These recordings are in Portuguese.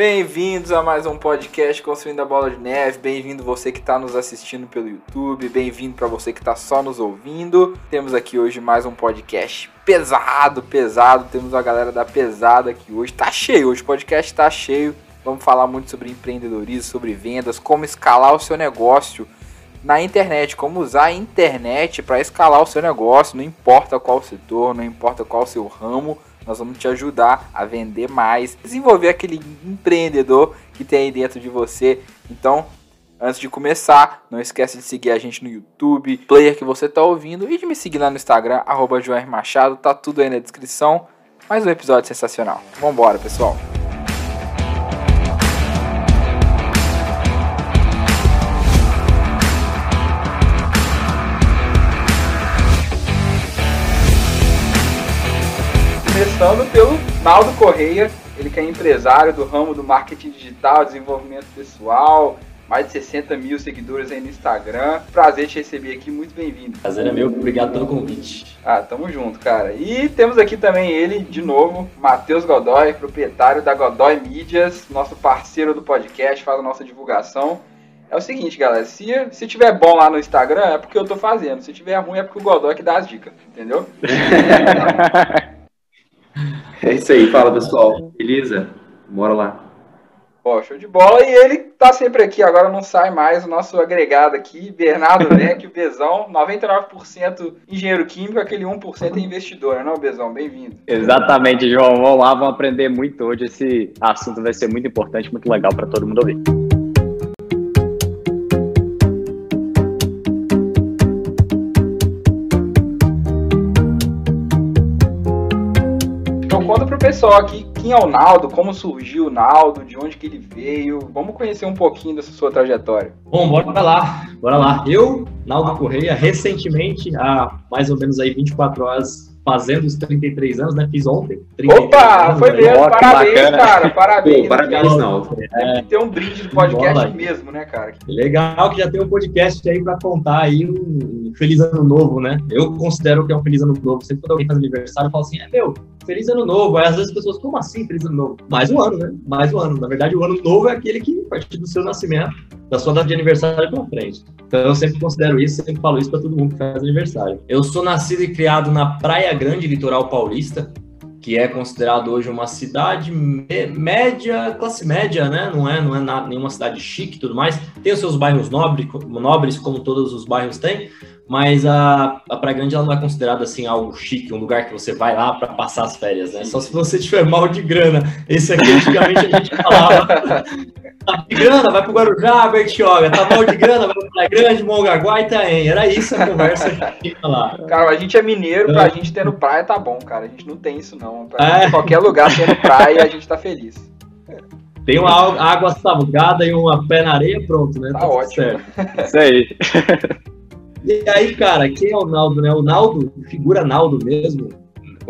Bem-vindos a mais um podcast Construindo a Bola de Neve. Bem-vindo você que está nos assistindo pelo YouTube. Bem-vindo para você que está só nos ouvindo. Temos aqui hoje mais um podcast pesado, pesado. Temos a galera da pesada aqui hoje. Tá cheio, hoje o podcast tá cheio. Vamos falar muito sobre empreendedorismo, sobre vendas, como escalar o seu negócio na internet, como usar a internet para escalar o seu negócio, não importa qual setor, não importa qual seu ramo nós vamos te ajudar a vender mais, desenvolver aquele empreendedor que tem aí dentro de você. Então, antes de começar, não esquece de seguir a gente no YouTube, player que você está ouvindo, e de me seguir lá no Instagram, arroba Machado, tá tudo aí na descrição. Mais um episódio sensacional. Vambora, pessoal! Começando pelo Naldo Correia, ele que é empresário do ramo do marketing digital, desenvolvimento pessoal, mais de 60 mil seguidores aí no Instagram. Prazer te receber aqui, muito bem-vindo. Prazer é meu, obrigado pelo convite. Ah, tamo junto, cara. E temos aqui também ele, de novo, Matheus Godoy, proprietário da Godoy Mídias, nosso parceiro do podcast, faz a nossa divulgação. É o seguinte, galera, se, se tiver bom lá no Instagram, é porque eu tô fazendo. Se tiver ruim, é porque o Godoy que dá as dicas, entendeu? É isso aí, fala pessoal. Beleza? Bora lá. Pô, show de bola. E ele tá sempre aqui, agora não sai mais o nosso agregado aqui, Bernardo Leque, o Bezão, 99% engenheiro químico, aquele 1% é investidor, né, não, Bezão? Bem-vindo. Exatamente, João. Vamos lá, vamos aprender muito hoje. Esse assunto vai ser muito importante, muito legal para todo mundo ouvir. Pessoal aqui quem é o Naldo, como surgiu o Naldo, de onde que ele veio. Vamos conhecer um pouquinho dessa sua trajetória. Bom, bora lá, bora lá. Eu, Naldo Correia, recentemente, há mais ou menos aí 24 horas, fazendo os 33 anos, né? Fiz ontem. Opa, anos, foi mesmo, parabéns, cara, parabéns. Pô, parabéns, Naldo. É, Deve ter um brinde do podcast Bola. mesmo, né, cara? Legal que já tem um podcast aí pra contar aí um feliz ano novo, né? Eu considero que é um feliz ano novo. Sempre quando alguém faz aniversário, eu falo assim, é meu, feliz ano novo. Aí às vezes as pessoas, como assim feliz ano novo? Mais um ano, né? Mais um ano. Na verdade, o ano novo é aquele que, a partir do seu nascimento, da sua data de aniversário pra frente. Então eu sempre considero isso, sempre falo isso pra todo mundo que faz aniversário. Eu sou nascido e criado na Praia Grande, litoral paulista, que é considerado hoje uma cidade média, classe média, né? Não é, não é nada, nenhuma cidade chique e tudo mais. Tem os seus bairros nobres, nobres como todos os bairros têm, mas a, a Praia Grande ela não é considerada assim algo chique, um lugar que você vai lá para passar as férias, né? Só se você tiver mal de grana. Esse aqui antigamente a gente falava. Tá de grana, vai pro Guarujá, Bertioga. Tá mal de grana, vai pra Praia Grande, Mongaguá e Itaém. Era isso a conversa que a gente lá. Cara, a gente é mineiro, pra é. gente tendo praia tá bom, cara. A gente não tem isso não. Pra é. qualquer lugar tendo praia, a gente tá feliz. Tem uma água salgada e uma pé na areia, pronto, né? Tá, tá ótimo. Certo. Isso aí. E aí, cara, quem é o Naldo, né? O Naldo, figura Naldo mesmo.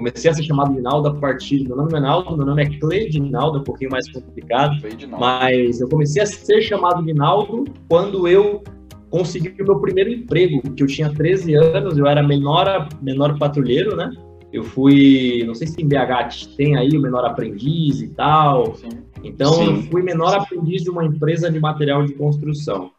Comecei a ser chamado de Naldo a partir. Meu nome é Naldo, meu nome é Cleide Naldo, é um pouquinho mais complicado. Mas eu comecei a ser chamado de Naldo quando eu consegui o meu primeiro emprego, que eu tinha 13 anos, eu era menor, menor patrulheiro, né? Eu fui, não sei se em BH tem aí o menor aprendiz e tal. Sim. Então, Sim. eu fui menor aprendiz de uma empresa de material de construção.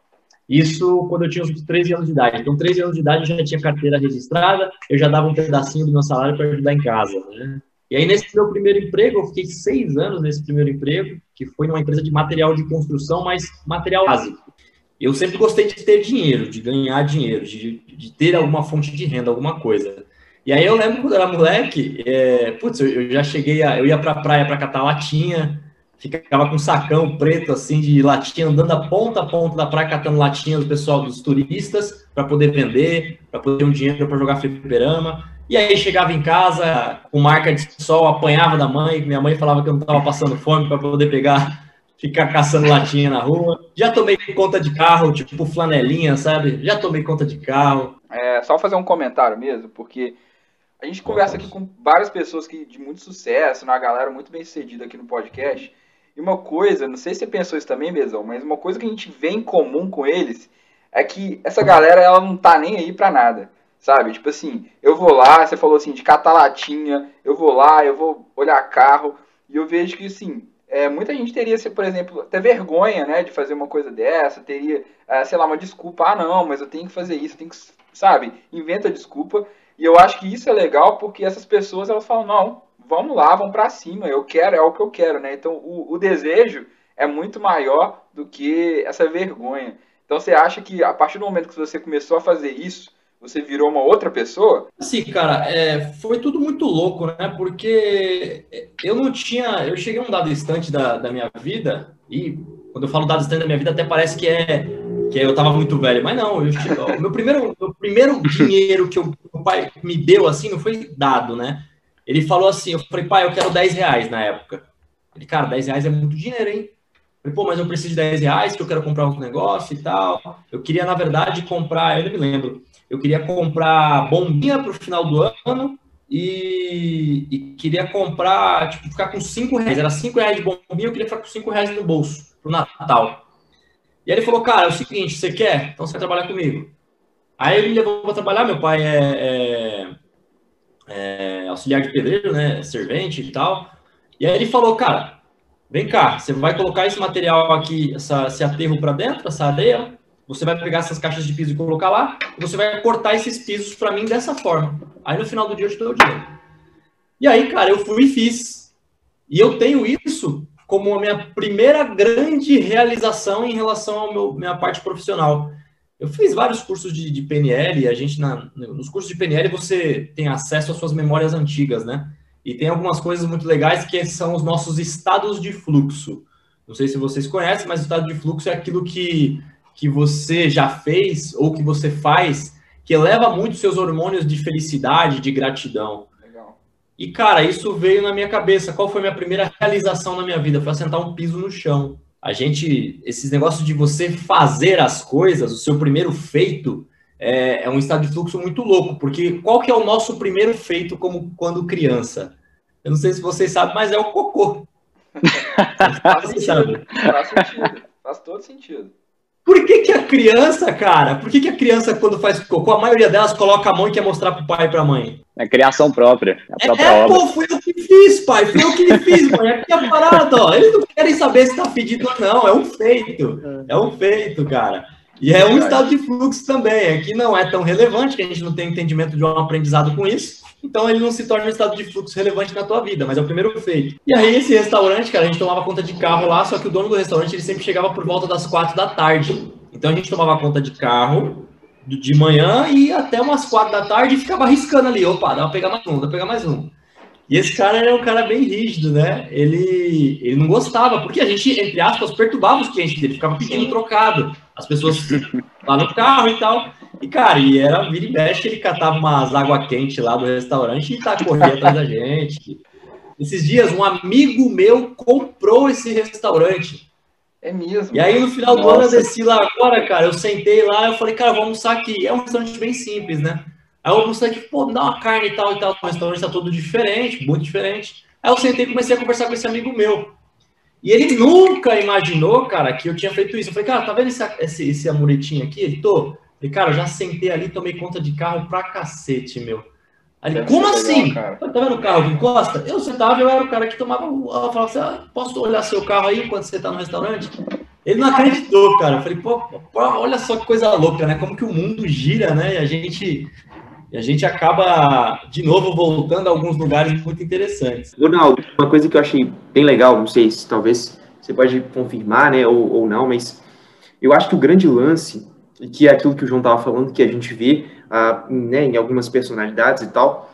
Isso quando eu tinha uns 13 anos de idade. Então, 13 anos de idade eu já tinha carteira registrada, eu já dava um pedacinho do meu salário para ajudar em casa. Né? E aí, nesse meu primeiro emprego, eu fiquei seis anos nesse primeiro emprego, que foi numa empresa de material de construção, mas material básico. Eu sempre gostei de ter dinheiro, de ganhar dinheiro, de, de ter alguma fonte de renda, alguma coisa. E aí eu lembro quando eu era moleque, é, putz, eu, já cheguei a, eu ia pra praia para catar latinha, ficava com um sacão preto assim de latinha, andando a ponta a ponta da praia, catando latinha do pessoal dos turistas para poder vender, para poder ter um dinheiro para jogar fliperama. E aí chegava em casa com marca de sol, apanhava da mãe, minha mãe falava que eu não estava passando fome para poder pegar, ficar caçando latinha na rua. Já tomei conta de carro, tipo flanelinha, sabe? Já tomei conta de carro. É, só fazer um comentário mesmo, porque a gente conversa aqui com várias pessoas que, de muito sucesso, uma galera muito bem sucedida aqui no podcast. Uma coisa, não sei se você pensou isso também, Bezão, mas uma coisa que a gente vê em comum com eles é que essa galera, ela não tá nem aí pra nada, sabe? Tipo assim, eu vou lá, você falou assim, de catar latinha, eu vou lá, eu vou olhar carro, e eu vejo que, assim, é, muita gente teria, por exemplo, até vergonha, né, de fazer uma coisa dessa, teria, é, sei lá, uma desculpa, ah, não, mas eu tenho que fazer isso, tenho que, sabe, inventa desculpa. E eu acho que isso é legal porque essas pessoas, elas falam, não, vamos lá, vamos para cima, eu quero, é o que eu quero, né? Então, o, o desejo é muito maior do que essa vergonha. Então, você acha que a partir do momento que você começou a fazer isso, você virou uma outra pessoa? Sim, cara, é, foi tudo muito louco, né? Porque eu não tinha. Eu cheguei a um dado instante da, da minha vida, e quando eu falo dado instante da minha vida, até parece que é que eu tava muito velho, mas não, eu, meu primeiro, meu primeiro dinheiro que o pai me deu assim não foi dado, né? Ele falou assim, eu falei, pai, eu quero 10 reais na época. Ele, cara, 10 reais é muito dinheiro, hein? Falei, pô, mas eu preciso de 10 reais que eu quero comprar um negócio e tal. Eu queria, na verdade, comprar, eu não me lembro, eu queria comprar bombinha para o final do ano e, e, queria comprar, tipo, ficar com 5 reais. Era 5 reais de bombinha, eu queria ficar com 5 reais no bolso pro Natal. E aí ele falou, cara, é o seguinte, você quer? Então você vai trabalhar comigo. Aí ele me levou para trabalhar, meu pai é, é, é auxiliar de pedreiro, né, servente e tal. E aí ele falou, cara, vem cá, você vai colocar esse material aqui, essa, esse aterro para dentro, essa areia, você vai pegar essas caixas de piso e colocar lá, e você vai cortar esses pisos para mim dessa forma. Aí no final do dia eu te dou o dinheiro. E aí, cara, eu fui e fiz. E eu tenho isso como a minha primeira grande realização em relação à minha parte profissional. Eu fiz vários cursos de, de PNL, a gente, na, nos cursos de PNL, você tem acesso às suas memórias antigas, né? E tem algumas coisas muito legais que são os nossos estados de fluxo. Não sei se vocês conhecem, mas o estado de fluxo é aquilo que, que você já fez ou que você faz que eleva muito seus hormônios de felicidade, de gratidão. Legal. E, cara, isso veio na minha cabeça. Qual foi a minha primeira realização na minha vida? Foi assentar um piso no chão. A gente, esses negócios de você fazer as coisas, o seu primeiro feito, é, é, um estado de fluxo muito louco, porque qual que é o nosso primeiro feito como quando criança? Eu não sei se vocês sabem, mas é o cocô. faz, sentido, faz sentido, faz todo sentido. Por que, que a criança, cara, por que, que a criança, quando faz cocô, a maioria delas coloca a mão e quer mostrar pro pai e pra mãe? É criação própria. A própria é, obra. pô, fui eu que fiz, pai, fui eu que fiz. Aqui é a parada, ó. Eles não querem saber se tá fedido ou não, é um feito. É um feito, cara. E é um estado de fluxo também, aqui não é tão relevante, que a gente não tem entendimento de um aprendizado com isso, então ele não se torna um estado de fluxo relevante na tua vida, mas é o primeiro feito. E aí esse restaurante, cara, a gente tomava conta de carro lá, só que o dono do restaurante ele sempre chegava por volta das quatro da tarde. Então a gente tomava conta de carro de manhã e até umas quatro da tarde e ficava arriscando ali, opa, dá pra pegar mais um, dá pra pegar mais um. E esse cara era um cara bem rígido, né? Ele, ele não gostava, porque a gente, entre aspas, perturbava os clientes dele, ficava pedindo trocado. As pessoas lá no carro e tal. E, cara, e era vira e mexe, ele catava umas água quente lá do restaurante e tá correndo atrás da gente. Esses dias, um amigo meu comprou esse restaurante. É mesmo. E aí, no final Nossa. do ano, eu desci lá agora, cara. Eu sentei lá, eu falei, cara, vamos almoçar aqui. É um restaurante bem simples, né? Aí eu almocei aqui, pô, me dá uma carne e tal e tal. O restaurante tá todo diferente, muito diferente. Aí eu sentei e comecei a conversar com esse amigo meu. E ele nunca imaginou, cara, que eu tinha feito isso. Eu falei, cara, tá vendo esse, esse, esse amuretinho aqui? Ele, tô. Falei, cara, eu já sentei ali tomei conta de carro pra cacete, meu. Aí como assim? Legal, tá vendo o carro que encosta? Eu sentava, eu era o cara que tomava. Eu falava assim, ah, posso olhar seu carro aí enquanto você tá no restaurante? Ele não acreditou, cara. Eu falei, pô, olha só que coisa louca, né? Como que o mundo gira, né? E a gente e a gente acaba, de novo, voltando a alguns lugares muito interessantes. Ronaldo, uma coisa que eu achei bem legal, não sei se talvez você pode confirmar, né, ou, ou não, mas eu acho que o grande lance, que é aquilo que o João estava falando, que a gente vê uh, né, em algumas personalidades e tal,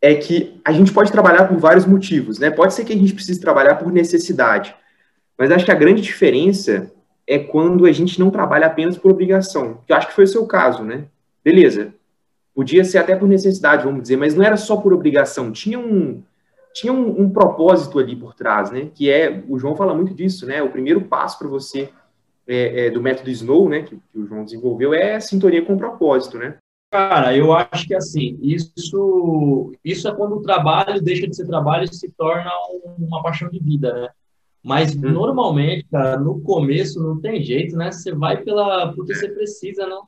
é que a gente pode trabalhar por vários motivos, né? Pode ser que a gente precise trabalhar por necessidade, mas acho que a grande diferença é quando a gente não trabalha apenas por obrigação, que eu acho que foi o seu caso, né? Beleza, Podia ser até por necessidade, vamos dizer, mas não era só por obrigação. Tinha um, tinha um, um propósito ali por trás, né? Que é, o João fala muito disso, né? O primeiro passo para você é, é, do método Snow, né? Que, que, o João desenvolveu é a sintonia com propósito, né? Cara, eu acho que assim, isso, isso é quando o trabalho deixa de ser trabalho e se torna uma paixão de vida, né? Mas hum. normalmente, cara, no começo não tem jeito, né? Você vai pela porque você precisa, não.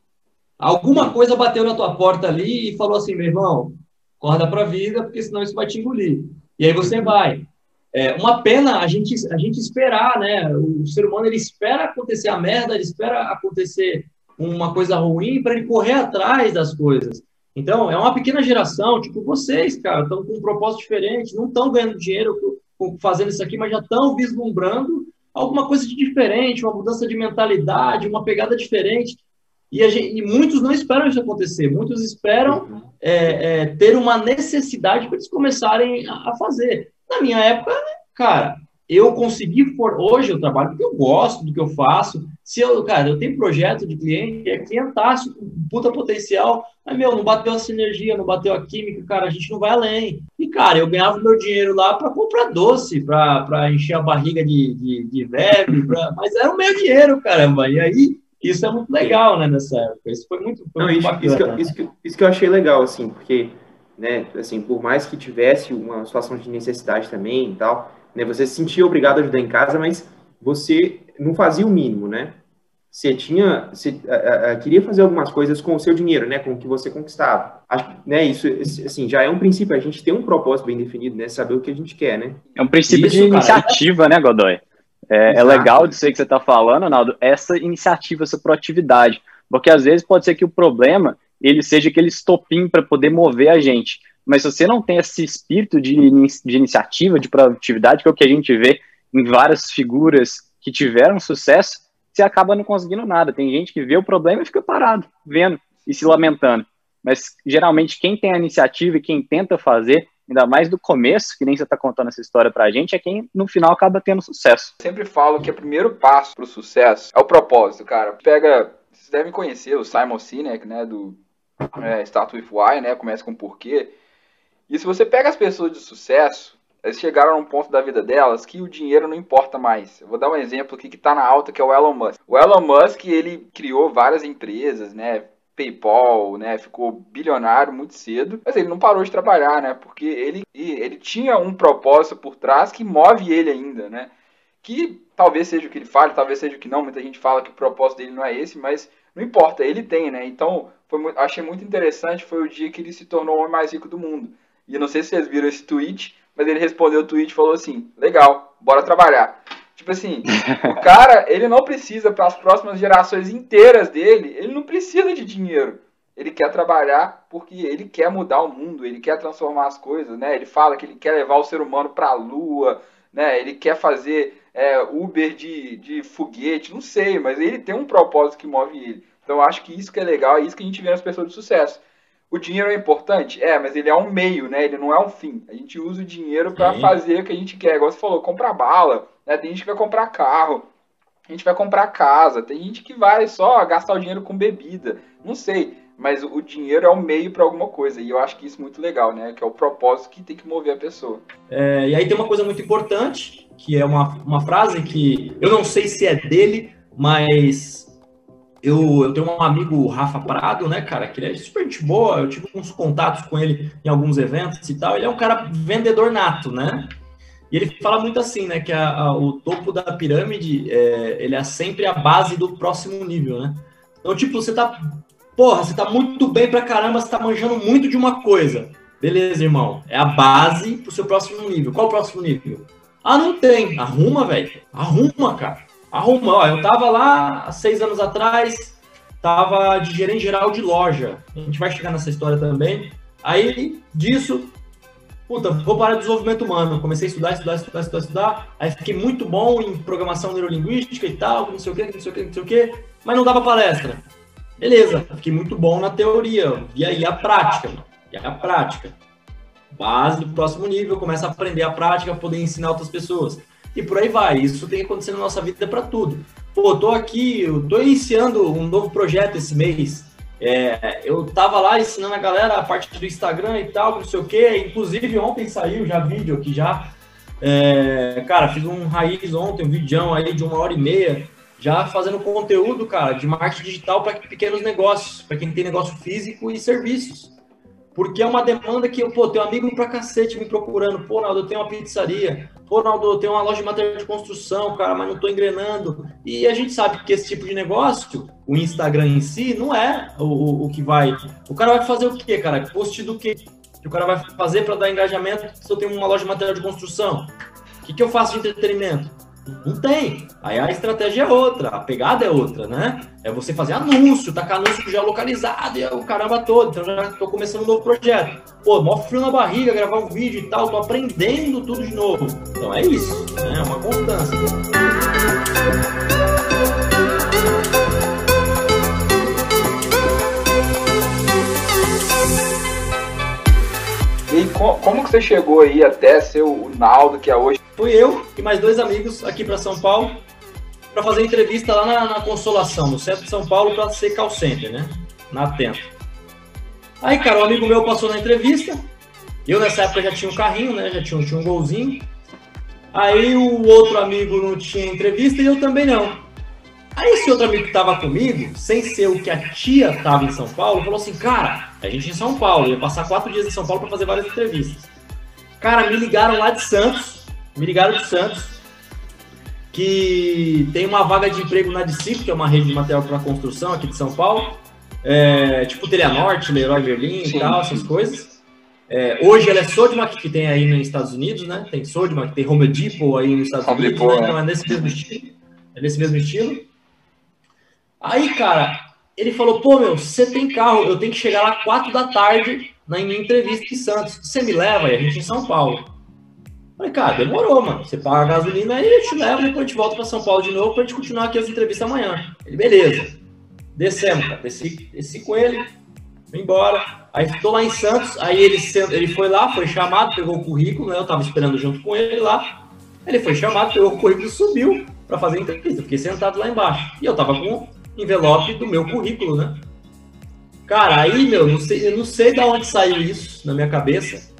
Alguma coisa bateu na tua porta ali e falou assim, meu irmão, acorda para a vida, porque senão isso vai te engolir. E aí você vai. É uma pena a gente, a gente esperar, né? O ser humano ele espera acontecer a merda, ele espera acontecer uma coisa ruim para ele correr atrás das coisas. Então, é uma pequena geração, tipo vocês, cara, estão com um propósito diferente, não estão ganhando dinheiro fazendo isso aqui, mas já estão vislumbrando alguma coisa de diferente, uma mudança de mentalidade, uma pegada diferente. E, gente, e muitos não esperam isso acontecer, muitos esperam é, é, ter uma necessidade para eles começarem a, a fazer. Na minha época, cara, eu consegui for hoje eu trabalho porque eu gosto do que eu faço. Se eu, cara, eu tenho projeto de cliente, é clientaço, puta potencial, mas meu, não bateu a sinergia, não bateu a química, cara, a gente não vai além. E cara, eu ganhava meu dinheiro lá para comprar doce, para encher a barriga de, de, de verme, pra... mas era o meu dinheiro, caramba. E aí isso é muito legal, né, nessa época. Isso foi muito, foi não, muito isso, bacana. Isso que, isso, que, isso que eu achei legal, assim, porque, né, assim, por mais que tivesse uma situação de necessidade também e tal, né? Você se sentia obrigado a ajudar em casa, mas você não fazia o mínimo, né? Você tinha, você a, a, queria fazer algumas coisas com o seu dinheiro, né? Com o que você conquistava. Acho, né? Isso, assim, já é um princípio. A gente tem um propósito bem definido, né? Saber o que a gente quer, né? É um princípio isso, de cara, iniciativa, é... né, Godoy? É, é, legal disso aí que você está falando, Arnaldo, essa iniciativa, essa proatividade. Porque às vezes pode ser que o problema ele seja aquele estopim para poder mover a gente. Mas se você não tem esse espírito de, de iniciativa, de produtividade, que é o que a gente vê em várias figuras que tiveram sucesso, você acaba não conseguindo nada. Tem gente que vê o problema e fica parado, vendo e se lamentando. Mas geralmente quem tem a iniciativa e quem tenta fazer, ainda mais do começo, que nem você está contando essa história para a gente, é quem no final acaba tendo sucesso. Eu sempre falo que o primeiro passo para o sucesso é o propósito, cara. Pega, vocês devem conhecer o Simon Sinek, né, do é, Start With Why, né, começa com porquê. E se você pega as pessoas de sucesso, eles chegaram a um ponto da vida delas que o dinheiro não importa mais. Eu vou dar um exemplo aqui que está na alta, que é o Elon Musk. O Elon Musk, ele criou várias empresas, né? PayPal, né? Ficou bilionário muito cedo, mas ele não parou de trabalhar, né? Porque ele, ele tinha um propósito por trás que move ele ainda, né? Que talvez seja o que ele fale, talvez seja o que não. Muita gente fala que o propósito dele não é esse, mas não importa, ele tem, né? Então, foi, achei muito interessante. Foi o dia que ele se tornou o homem mais rico do mundo. E não sei se vocês viram esse tweet, mas ele respondeu o tweet e falou assim: legal, bora trabalhar. Tipo assim, o cara, ele não precisa para as próximas gerações inteiras dele, ele não precisa de dinheiro. Ele quer trabalhar porque ele quer mudar o mundo, ele quer transformar as coisas, né? Ele fala que ele quer levar o ser humano para a lua, né? Ele quer fazer é, Uber de, de foguete, não sei, mas ele tem um propósito que move ele. Então eu acho que isso que é legal, é isso que a gente vê nas pessoas de sucesso. O dinheiro é importante? É, mas ele é um meio, né? Ele não é um fim. A gente usa o dinheiro para fazer o que a gente quer. Igual você falou, comprar bala, né? Tem gente que vai comprar carro, a gente vai comprar casa, tem gente que vai só gastar o dinheiro com bebida. Não sei, mas o dinheiro é um meio para alguma coisa. E eu acho que isso é muito legal, né? Que é o propósito que tem que mover a pessoa. É, e aí tem uma coisa muito importante, que é uma, uma frase que eu não sei se é dele, mas eu, eu tenho um amigo, Rafa Prado, né, cara, que ele é super gente boa, eu tive uns contatos com ele em alguns eventos e tal, ele é um cara vendedor nato, né? E ele fala muito assim, né, que a, a, o topo da pirâmide, é, ele é sempre a base do próximo nível, né? Então, tipo, você tá, porra, você tá muito bem pra caramba, você tá manjando muito de uma coisa. Beleza, irmão, é a base pro seu próximo nível. Qual o próximo nível? Ah, não tem. Arruma, velho. Arruma, cara arruma. Ó, eu tava lá há seis anos atrás, tava de gerente geral de loja. A gente vai chegar nessa história também. Aí, disso, puta, vou para desenvolvimento humano. Comecei a estudar, estudar, estudar, estudar, estudar. Aí fiquei muito bom em programação neurolinguística e tal, não sei o que, não sei o que, não sei o que, mas não dava palestra. Beleza, fiquei muito bom na teoria. E aí a prática, e a prática. Base do próximo nível, começa a aprender a prática, poder ensinar outras pessoas e por aí vai. Isso tem acontecido na nossa vida para tudo. Pô, tô aqui, eu tô iniciando um novo projeto esse mês. É, eu tava lá ensinando a galera a parte do Instagram e tal, não sei o quê. Inclusive, ontem saiu já vídeo aqui já. É, cara, fiz um raiz ontem, um vídeo aí de uma hora e meia, já fazendo conteúdo, cara, de marketing digital para pequenos negócios, para quem tem negócio físico e serviços. Porque é uma demanda que eu, pô, tenho um amigo pra cacete me procurando. Pô, Naldo, eu tenho uma pizzaria. Pô, Naldo, eu tenho uma loja de material de construção, cara, mas não tô engrenando. E a gente sabe que esse tipo de negócio, o Instagram em si, não é o, o, o que vai. O cara vai fazer o quê, cara? Post do quê? Que o cara vai fazer para dar engajamento se eu tenho uma loja de material de construção? O que, que eu faço de entretenimento? Não tem. Aí a estratégia é outra, a pegada é outra, né? É você fazer anúncio, tacar anúncio geolocalizado e o caramba todo. Então já tô começando um novo projeto. Pô, mó frio na barriga, gravar um vídeo e tal, tô aprendendo tudo de novo. Então é isso, né? É uma constância. E co- como que você chegou aí até ser o Naldo, que é hoje? Fui eu e mais dois amigos aqui para São Paulo para fazer entrevista lá na, na Consolação, no centro de São Paulo, para ser call center, né? Na Atento. Aí, cara, um amigo meu passou na entrevista. Eu nessa época já tinha um carrinho, né? Já tinha, tinha um golzinho. Aí o outro amigo não tinha entrevista e eu também não. Aí esse outro amigo que tava comigo, sem ser o que a tia tava em São Paulo, falou assim, cara, a gente em São Paulo, ia passar quatro dias em São Paulo para fazer várias entrevistas. Cara, me ligaram lá de Santos, me ligaram de Santos, que tem uma vaga de emprego na Discip, que é uma rede de material para construção aqui de São Paulo, é, tipo Teleanorte, Leroy Merlin Sim. e tal, essas coisas. É, hoje ela é Sodimac, que tem aí nos Estados Unidos, né? Tem Sodimac, tem Home Depot aí nos Estados Home Unidos, Depot, né? é. Então é nesse mesmo estilo. É nesse mesmo estilo. Aí, cara, ele falou, pô, meu, você tem carro, eu tenho que chegar lá quatro da tarde na minha entrevista em Santos. Você me leva aí, a gente em São Paulo. Falei, cara, demorou, mano. Você paga a gasolina aí, eu te levo, depois a gente volta pra São Paulo de novo pra gente continuar aqui as entrevistas amanhã. Ele, beleza. Descemos, cara. Desci, desci com ele, fui embora. Aí tô lá em Santos, aí ele, ele foi lá, foi chamado, pegou o currículo, né? Eu tava esperando junto com ele lá. Ele foi chamado, pegou o currículo subiu pra fazer entrevista. Fiquei sentado lá embaixo. E eu tava com o envelope do meu currículo, né? Cara, aí, meu, não sei, eu não sei de onde saiu isso na minha cabeça.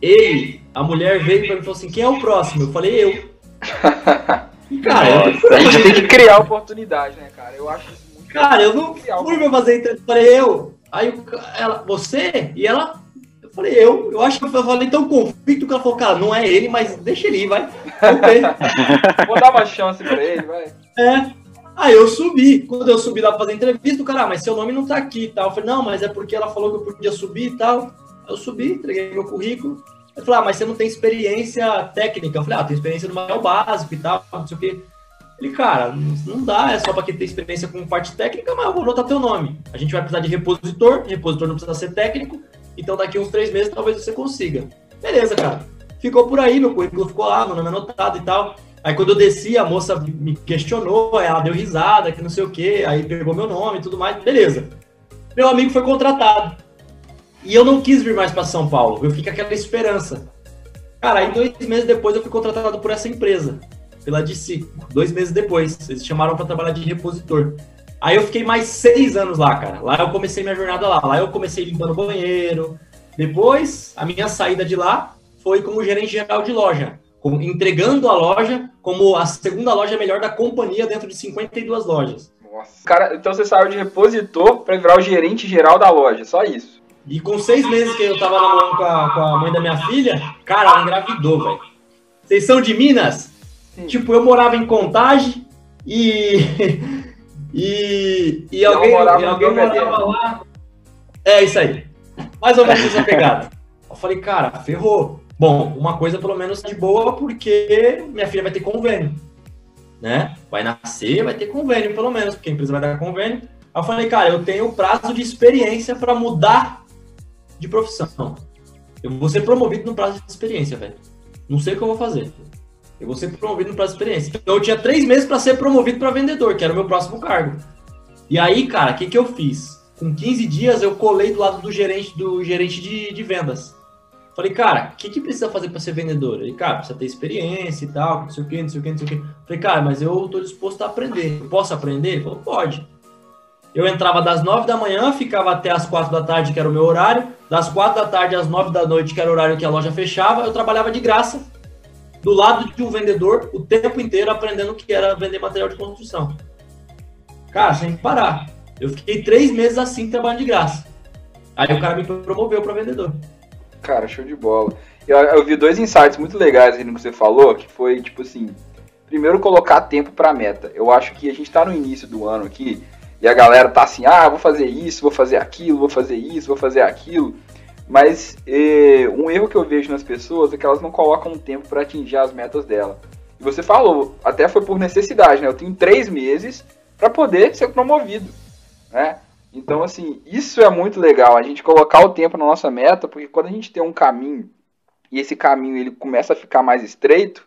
Ele, a mulher veio pra mim e falou assim: quem é o próximo? Eu falei, eu. Cara, eu, A gente tem que criar oportunidade, né, cara? Eu acho isso muito cara, eu não fui pra fazer entrevista. Eu falei, eu. Aí ela, você? E ela, eu falei, eu. Eu acho que eu falei tão convicto que ela falou, cara, não é ele, mas deixa ele ir, vai. Vou dar uma chance pra ele, vai. É. Aí eu subi. Quando eu subi lá pra fazer entrevista, o cara, ah, mas seu nome não tá aqui e tal. Eu falei, não, mas é porque ela falou que eu podia subir e tal. Eu subi, entreguei meu currículo. Ele falou, ah, mas você não tem experiência técnica. Eu falei, ah, tem experiência no material básico e tal, não sei o quê. Ele, cara, não dá, é só pra quem tem experiência com parte técnica, mas eu vou anotar teu nome. A gente vai precisar de repositor, repositor não precisa ser técnico, então daqui uns três meses talvez você consiga. Beleza, cara. Ficou por aí, meu currículo ficou lá, meu nome anotado e tal. Aí quando eu desci, a moça me questionou, ela deu risada, que não sei o quê, aí pegou meu nome e tudo mais, beleza. Meu amigo foi contratado. E eu não quis vir mais para São Paulo, eu fiquei com aquela esperança. Cara, aí dois meses depois eu fui contratado por essa empresa, pela DC. Dois meses depois, eles chamaram para trabalhar de repositor. Aí eu fiquei mais seis anos lá, cara. Lá eu comecei minha jornada lá. Lá eu comecei limpando banheiro. Depois, a minha saída de lá foi como gerente geral de loja. com- entregando a loja como a segunda loja melhor da companhia dentro de 52 lojas. Nossa. Cara, então você saiu de repositor pra virar o gerente geral da loja, só isso. E com seis meses que eu tava namorando com a, com a mãe da minha filha, cara, ela engravidou, velho. Vocês são de Minas? Sim. Tipo, eu morava em Contagem e. e. E alguém, morava e alguém morava lá. É isso aí. Mais ou menos essa pegada. Eu falei, cara, ferrou. Bom, uma coisa pelo menos de boa, porque minha filha vai ter convênio. Né? Vai nascer, vai ter convênio, pelo menos, porque a empresa vai dar convênio. Aí eu falei, cara, eu tenho prazo de experiência para mudar de profissão. Eu vou ser promovido no prazo de experiência, velho. Não sei o que eu vou fazer. Eu vou ser promovido no prazo de experiência. Então eu tinha três meses para ser promovido para vendedor, que era o meu próximo cargo. E aí, cara, o que, que eu fiz? Com 15 dias eu colei do lado do gerente do gerente de, de vendas. Falei, cara, o que, que precisa fazer para ser vendedor? Ele, cara, precisa ter experiência e tal, não sei o que, não sei o que, não sei o que. Falei, cara, mas eu tô disposto a aprender. Eu posso aprender? Ele falou, pode. Eu entrava das 9 da manhã, ficava até as 4 da tarde, que era o meu horário. Das 4 da tarde às 9 da noite, que era o horário que a loja fechava, eu trabalhava de graça, do lado de um vendedor, o tempo inteiro aprendendo o que era vender material de construção. Cara, sem parar. Eu fiquei três meses assim, trabalhando de graça. Aí o cara me promoveu para vendedor. Cara, show de bola. Eu, eu vi dois insights muito legais aí no que você falou, que foi, tipo assim, primeiro colocar tempo pra meta. Eu acho que a gente tá no início do ano aqui, e a galera tá assim, ah, vou fazer isso, vou fazer aquilo, vou fazer isso, vou fazer aquilo. Mas eh, um erro que eu vejo nas pessoas é que elas não colocam um tempo para atingir as metas dela. E você falou, até foi por necessidade, né? Eu tenho três meses para poder ser promovido, né? Então, assim, isso é muito legal, a gente colocar o tempo na nossa meta, porque quando a gente tem um caminho e esse caminho ele começa a ficar mais estreito,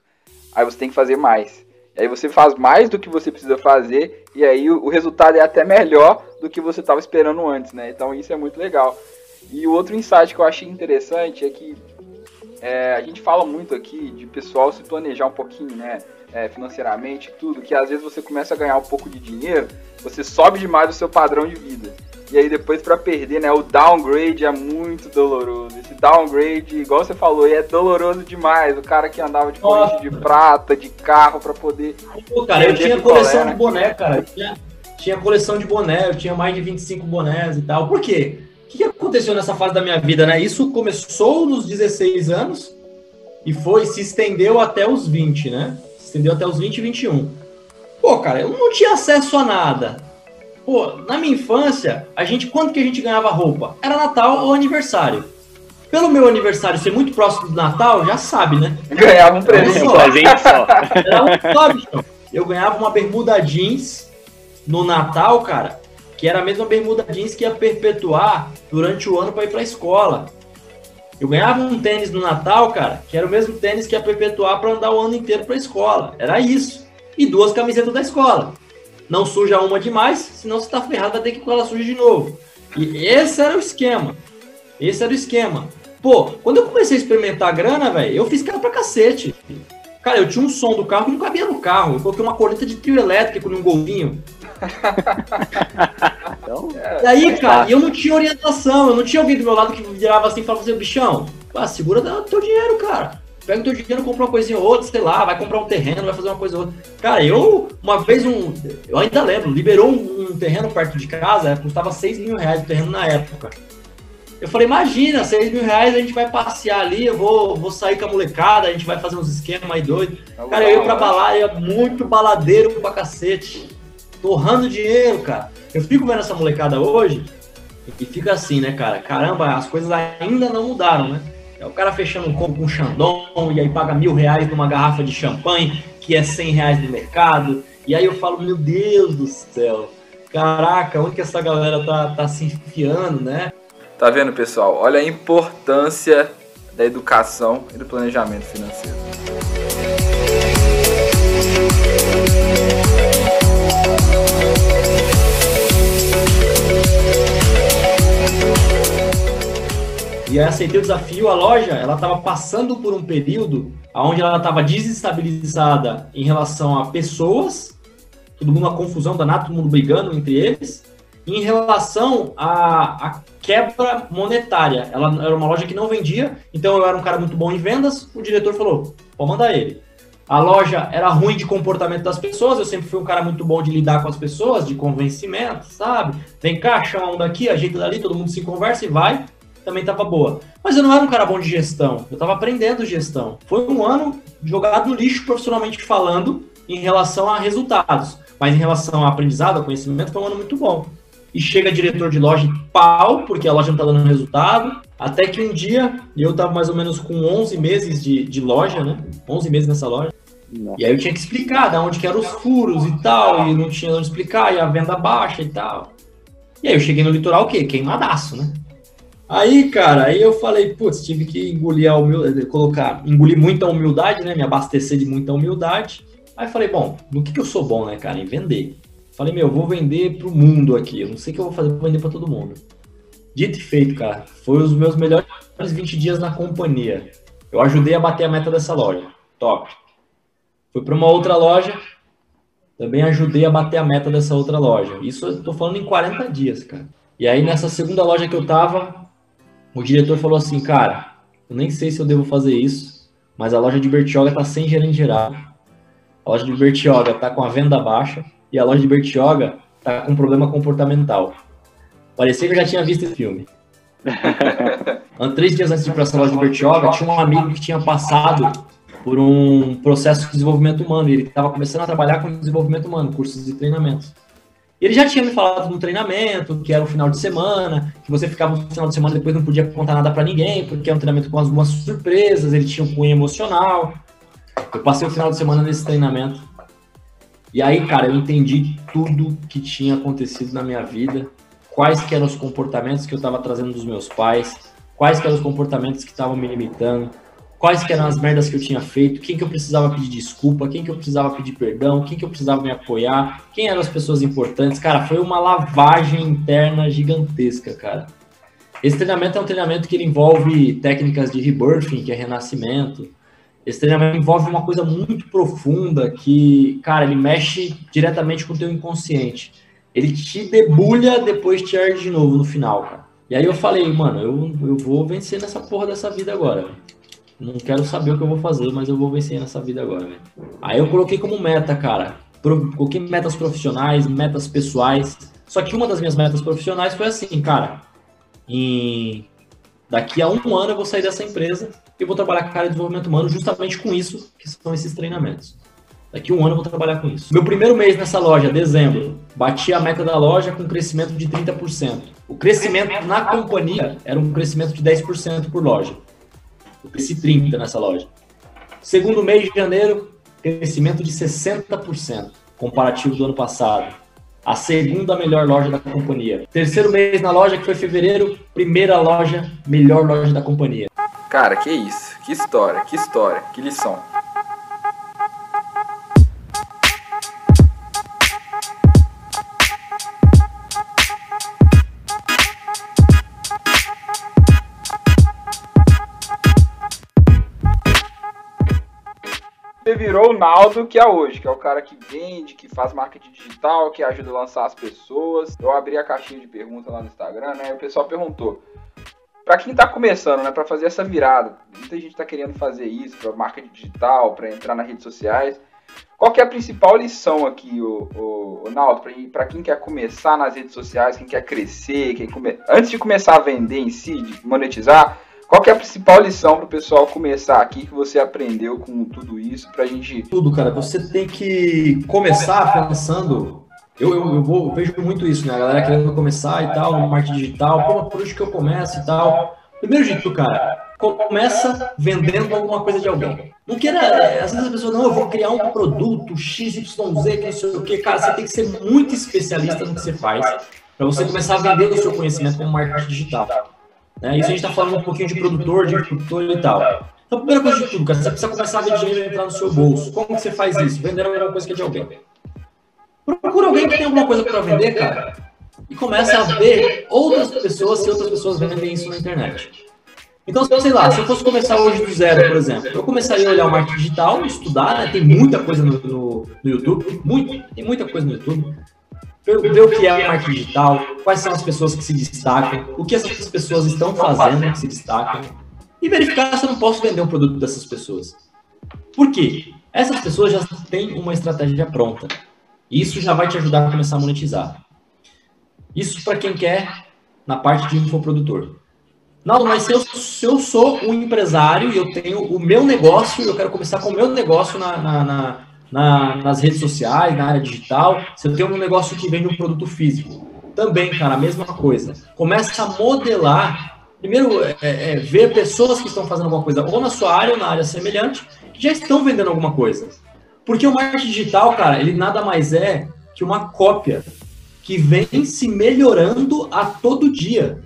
aí você tem que fazer mais. Aí você faz mais do que você precisa fazer e aí o, o resultado é até melhor do que você estava esperando antes, né? Então isso é muito legal. E o outro insight que eu achei interessante é que é, a gente fala muito aqui de pessoal se planejar um pouquinho, né? É, financeiramente, tudo, que às vezes você começa a ganhar um pouco de dinheiro, você sobe demais o seu padrão de vida. E aí depois para perder, né, o downgrade é muito doloroso. Esse downgrade, igual você falou, é doloroso demais. O cara que andava de corrente de prata, de carro para poder Pô, cara, eu tinha coleção de né? boné, cara. Eu tinha, tinha coleção de boné, eu tinha mais de 25 bonés e tal. Por quê? O que aconteceu nessa fase da minha vida, né? Isso começou nos 16 anos e foi se estendeu até os 20, né? Se estendeu até os 20 e 21. Pô, cara, eu não tinha acesso a nada Pô, na minha infância, a gente, quando que a gente ganhava roupa? Era Natal ou aniversário. Pelo meu aniversário ser muito próximo do Natal, já sabe, né? Ganhava um presente, um presente só. Era um só, bicho. Eu ganhava uma bermuda jeans no Natal, cara, que era a mesma bermuda jeans que ia perpetuar durante o ano para ir pra escola. Eu ganhava um tênis no Natal, cara, que era o mesmo tênis que ia perpetuar para andar o ano inteiro pra escola. Era isso. E duas camisetas da escola não suja uma demais, senão você tá ferrado, vai ter que com ela suja de novo. E esse era o esquema. Esse era o esquema. Pô, quando eu comecei a experimentar a grana, velho, eu fiz cara pra cacete. Cara, eu tinha um som do carro que não cabia no carro. Eu coloquei uma coleta de trio elétrico num golvinho. então, e aí, cara, eu não tinha orientação, eu não tinha alguém do meu lado que virava assim e falava assim, bichão, ah, segura teu dinheiro, cara pega o teu dinheiro, compra uma coisinha ou outra, sei lá, vai comprar um terreno, vai fazer uma coisa ou outra. Cara, eu, uma vez, um, eu ainda lembro, liberou um, um terreno perto de casa, custava 6 mil reais o terreno na época. Eu falei, imagina, 6 mil reais a gente vai passear ali, eu vou, vou sair com a molecada, a gente vai fazer uns esquemas aí doidos. Tá cara, eu ia pra balada, ia muito baladeiro pra cacete. Torrando dinheiro, cara. Eu fico vendo essa molecada hoje e fica assim, né, cara? Caramba, as coisas ainda não mudaram, né? É o cara fechando um combo com Xandão e aí paga mil reais numa garrafa de champanhe que é cem reais no mercado. E aí eu falo, meu Deus do céu, caraca, onde que essa galera tá, tá se enfiando, né? Tá vendo, pessoal? Olha a importância da educação e do planejamento financeiro. E aí aceitei o desafio, a loja, ela estava passando por um período onde ela estava desestabilizada em relação a pessoas, todo mundo uma confusão danada, todo mundo brigando entre eles, em relação à, à quebra monetária. Ela era uma loja que não vendia, então eu era um cara muito bom em vendas, o diretor falou, pode mandar ele. A loja era ruim de comportamento das pessoas, eu sempre fui um cara muito bom de lidar com as pessoas, de convencimento, sabe? Vem cá, chama um daqui, ajeita dali, todo mundo se conversa e vai também estava boa. Mas eu não era um cara bom de gestão, eu estava aprendendo gestão. Foi um ano jogado no lixo profissionalmente falando em relação a resultados, mas em relação a aprendizado, a conhecimento, foi um ano muito bom. E chega diretor de loja pau, porque a loja não está dando resultado, até que um dia, eu estava mais ou menos com 11 meses de, de loja, né? 11 meses nessa loja. E aí eu tinha que explicar da onde que eram os furos e tal, e não tinha onde explicar, e a venda baixa e tal. E aí eu cheguei no litoral o quê? Queimadaço, né? Aí, cara, aí eu falei, putz, tive que engolir a humildade, colocar, engolir muita humildade, né? Me abastecer de muita humildade. Aí falei, bom, no que, que eu sou bom, né, cara? Em vender. Falei, meu, vou vender pro mundo aqui. Eu não sei o que eu vou fazer, vou vender para todo mundo. Dito e feito, cara. Foi os meus melhores 20 dias na companhia. Eu ajudei a bater a meta dessa loja. Top. Fui para uma outra loja, também ajudei a bater a meta dessa outra loja. Isso eu tô falando em 40 dias, cara. E aí nessa segunda loja que eu tava, o diretor falou assim, cara, eu nem sei se eu devo fazer isso, mas a loja de Bertioga tá sem gerente geral. A loja de Bertioga tá com a venda baixa e a loja de Bertioga tá com problema comportamental. Parecia que eu já tinha visto esse filme. Três dias antes de ir para essa loja de Bertioga, tinha um amigo que tinha passado por um processo de desenvolvimento humano. Ele estava começando a trabalhar com desenvolvimento humano, cursos e treinamentos. Ele já tinha me falado no treinamento, que era o final de semana, que você ficava no final de semana e depois não podia contar nada para ninguém, porque é um treinamento com algumas surpresas, ele tinha um cunho emocional. Eu passei o final de semana nesse treinamento. E aí, cara, eu entendi tudo que tinha acontecido na minha vida, quais que eram os comportamentos que eu estava trazendo dos meus pais, quais que eram os comportamentos que estavam me limitando, quais que eram as merdas que eu tinha feito, quem que eu precisava pedir desculpa, quem que eu precisava pedir perdão, quem que eu precisava me apoiar, quem eram as pessoas importantes. Cara, foi uma lavagem interna gigantesca, cara. Esse treinamento é um treinamento que envolve técnicas de rebirthing, que é renascimento. Esse treinamento envolve uma coisa muito profunda que, cara, ele mexe diretamente com o teu inconsciente. Ele te debulha, depois te ergue de novo no final, cara. E aí eu falei, mano, eu, eu vou vencer nessa porra dessa vida agora. Não quero saber o que eu vou fazer, mas eu vou vencer nessa vida agora. Aí eu coloquei como meta, cara. Coloquei metas profissionais, metas pessoais. Só que uma das minhas metas profissionais foi assim, cara. Em... Daqui a um ano eu vou sair dessa empresa e vou trabalhar com a área de desenvolvimento humano justamente com isso, que são esses treinamentos. Daqui a um ano eu vou trabalhar com isso. Meu primeiro mês nessa loja, dezembro, bati a meta da loja com um crescimento de 30%. O crescimento na companhia era um crescimento de 10% por loja. Eu cresci 30 nessa loja. Segundo mês de janeiro, crescimento de 60%, comparativo do ano passado. A segunda melhor loja da companhia. Terceiro mês na loja, que foi fevereiro, primeira loja, melhor loja da companhia. Cara, que isso. Que história, que história, que lição. Você virou o Naldo que é hoje, que é o cara que vende, que faz marketing digital, que ajuda a lançar as pessoas. Eu abri a caixinha de perguntas lá no Instagram, né? E o pessoal perguntou: para quem está começando, né, para fazer essa virada, muita gente está querendo fazer isso para marketing digital, para entrar nas redes sociais. Qual que é a principal lição aqui, o, o, o Naldo, para quem quer começar nas redes sociais, quem quer crescer, quem come... antes de começar a vender em si, de monetizar, qual que é a principal lição para o pessoal começar aqui que você aprendeu com tudo isso para a gente? Tudo, cara. Você tem que começar pensando. Eu, eu, eu, vou, eu vejo muito isso, né? A galera querendo começar e tal, no marketing digital. Pô, por onde que eu começo e tal? Primeiro de tudo, cara, começa vendendo alguma coisa de alguém. Não queira, às vezes a pessoa, não, eu vou criar um produto XYZ, que não sei o que. Cara, você tem que ser muito especialista no que você faz para você começar a vender o seu conhecimento como marketing digital. Né? Isso a gente está falando um pouquinho de produtor, de produtor e tal. Então, a primeira coisa de tudo, cara, você precisa começar a ver dinheiro entrar no seu bolso. Como que você faz isso? Vendendo alguma coisa que é de alguém. Procura alguém que tem alguma coisa para vender, cara, e começa a ver outras pessoas, se outras pessoas vendem isso na internet. Então, sei lá, se eu fosse começar hoje do zero, por exemplo, eu começaria a olhar o marketing digital, estudar, né? Tem muita coisa no, no, no YouTube, muito, tem muita coisa no YouTube ver o que é marketing digital, quais são as pessoas que se destacam, o que essas pessoas estão fazendo que se destacam, e verificar se eu não posso vender um produto dessas pessoas. Por quê? Essas pessoas já têm uma estratégia pronta. Isso já vai te ajudar a começar a monetizar. Isso para quem quer na parte de infoprodutor. Não, mas se eu, se eu sou um empresário e eu tenho o meu negócio, eu quero começar com o meu negócio na, na, na na, nas redes sociais, na área digital, você tem um negócio que vende um produto físico. Também, cara, a mesma coisa. Começa a modelar. Primeiro, é, é, ver pessoas que estão fazendo alguma coisa ou na sua área ou na área semelhante, que já estão vendendo alguma coisa. Porque o marketing digital, cara, ele nada mais é que uma cópia que vem se melhorando a todo dia.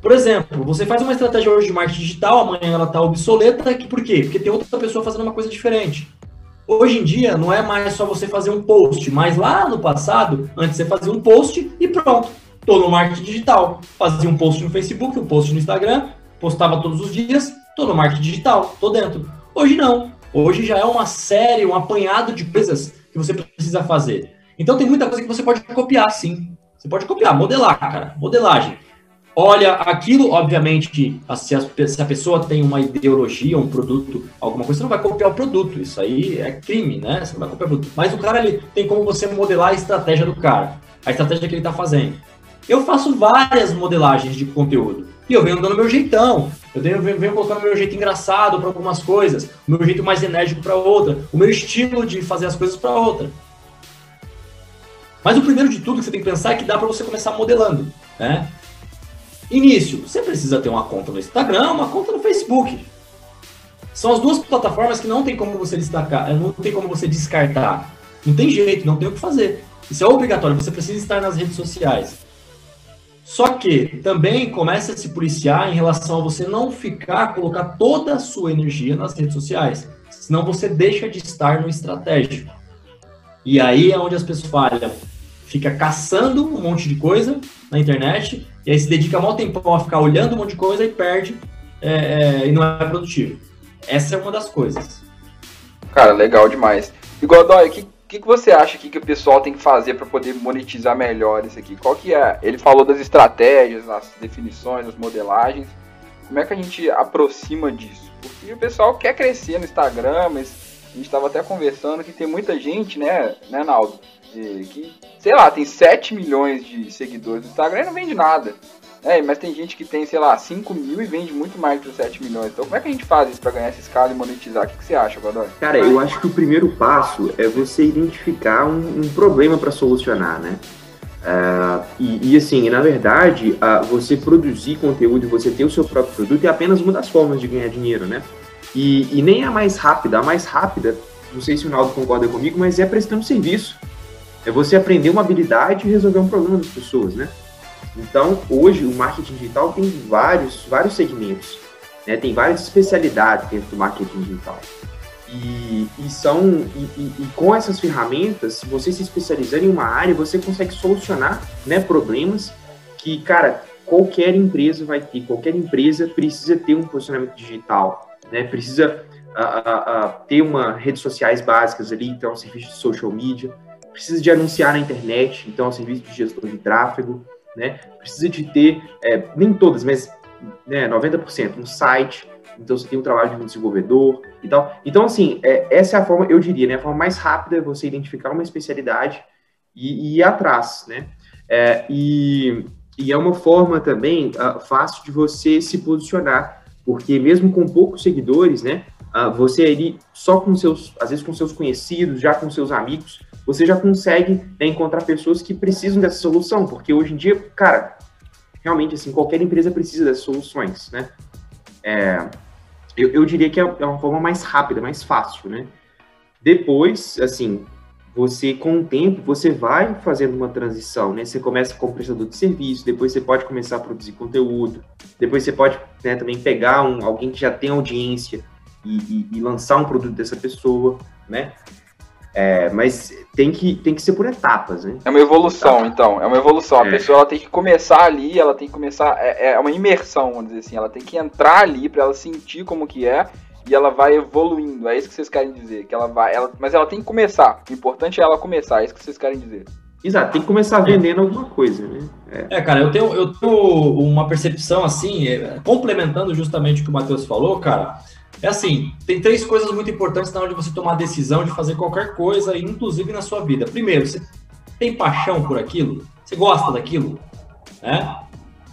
Por exemplo, você faz uma estratégia hoje de marketing digital, amanhã ela está obsoleta, por quê? Porque tem outra pessoa fazendo uma coisa diferente. Hoje em dia, não é mais só você fazer um post, mas lá no passado, antes você fazia um post e pronto. Tô no marketing digital. Fazia um post no Facebook, um post no Instagram, postava todos os dias, tô no marketing digital, tô dentro. Hoje não. Hoje já é uma série, um apanhado de coisas que você precisa fazer. Então tem muita coisa que você pode copiar, sim. Você pode copiar, modelar, cara. Modelagem olha aquilo, obviamente, se a, pessoa tem uma ideologia, um produto, alguma coisa, você não vai copiar o produto. Isso aí é crime, né? Você não vai copiar o produto. Mas o cara, ele tem como você modelar a estratégia do cara, a estratégia que ele está fazendo. Eu faço várias modelagens de conteúdo. E eu venho dando meu jeitão. Eu venho, venho colocando meu jeito engraçado para algumas coisas, o meu jeito mais enérgico para outra, o meu estilo de fazer as coisas para outra. Mas o primeiro de tudo que você tem que pensar é que dá para você começar modelando, né? Início, você precisa ter uma conta no Instagram, uma conta no Facebook. São as duas plataformas que não tem como você destacar, não tem como você descartar. Não tem jeito, não tem o que fazer. Isso é obrigatório, você precisa estar nas redes sociais. Só que também comece a se policiar em relação a você não ficar, colocar toda a sua energia nas redes sociais. Senão você deixa de estar no estratégico. E aí é onde as pessoas falham. Fica caçando um monte de coisa na internet, e aí se dedica mal tempo a ficar olhando um monte de coisa e perde é, é, e não é produtivo. Essa é uma das coisas. Cara, legal demais. E Godoy, o que, que, que você acha que, que o pessoal tem que fazer para poder monetizar melhor isso aqui? Qual que é? Ele falou das estratégias, das definições, das modelagens. Como é que a gente aproxima disso? Porque o pessoal quer crescer no Instagram, mas a gente estava até conversando que tem muita gente, né, né, Naldo? Que, sei lá, tem 7 milhões de seguidores no Instagram e não vende nada. É, mas tem gente que tem, sei lá, 5 mil e vende muito mais que os 7 milhões. Então como é que a gente faz isso para ganhar essa escala e monetizar? O que, que você acha, Godoy? Cara, eu acho que o primeiro passo é você identificar um, um problema para solucionar, né? Uh, e, e, assim, na verdade, uh, você produzir conteúdo e você ter o seu próprio produto é apenas uma das formas de ganhar dinheiro, né? E, e nem a mais rápida, a mais rápida, não sei se o Naldo concorda comigo, mas é prestando serviço. É você aprender uma habilidade e resolver um problema das pessoas, né? Então, hoje, o marketing digital tem vários, vários segmentos, né? tem várias especialidades dentro do marketing digital. E, e são e, e, e, com essas ferramentas, se você se especializando em uma área, você consegue solucionar né, problemas que, cara, qualquer empresa vai ter. Qualquer empresa precisa ter um posicionamento digital, né? Precisa a, a, a ter uma redes sociais básicas ali, então um serviço de social media. Precisa de anunciar na internet, então um serviço de gestão de tráfego né? Precisa de ter, é, nem todas, mas né, 90%, um site, então você tem um trabalho de um desenvolvedor e tal. Então, assim, é, essa é a forma, eu diria, né, a forma mais rápida é você identificar uma especialidade e, e ir atrás, né? É, e, e é uma forma também uh, fácil de você se posicionar, porque mesmo com poucos seguidores, né, uh, você ali só com seus, às vezes com seus conhecidos, já com seus amigos, você já consegue né, encontrar pessoas que precisam dessa solução, porque hoje em dia, cara, realmente, assim, qualquer empresa precisa dessas soluções, né? É, eu, eu, diria que é, é uma forma mais rápida, mais fácil, né? Depois, assim, você, com o tempo, você vai fazendo uma transição, né? Você começa como prestador de serviço, depois você pode começar a produzir conteúdo, depois você pode né, também pegar um, alguém que já tem audiência e, e, e lançar um produto dessa pessoa, né? É, mas tem que, tem que ser por etapas, né? É uma evolução, então. É uma evolução. A é. pessoa ela tem que começar ali, ela tem que começar. É, é uma imersão, vamos dizer assim. Ela tem que entrar ali para ela sentir como que é e ela vai evoluindo. É isso que vocês querem dizer. Que ela vai. Ela, mas ela tem que começar. O importante é ela começar. É isso que vocês querem dizer. Exato, tem que começar vendendo alguma coisa, né? É. é, cara, eu tenho, eu tenho uma percepção assim, é, complementando justamente o que o Matheus falou, cara. É assim, tem três coisas muito importantes na hora de você tomar a decisão de fazer qualquer coisa, inclusive na sua vida. Primeiro, você tem paixão por aquilo? Você gosta daquilo? Né?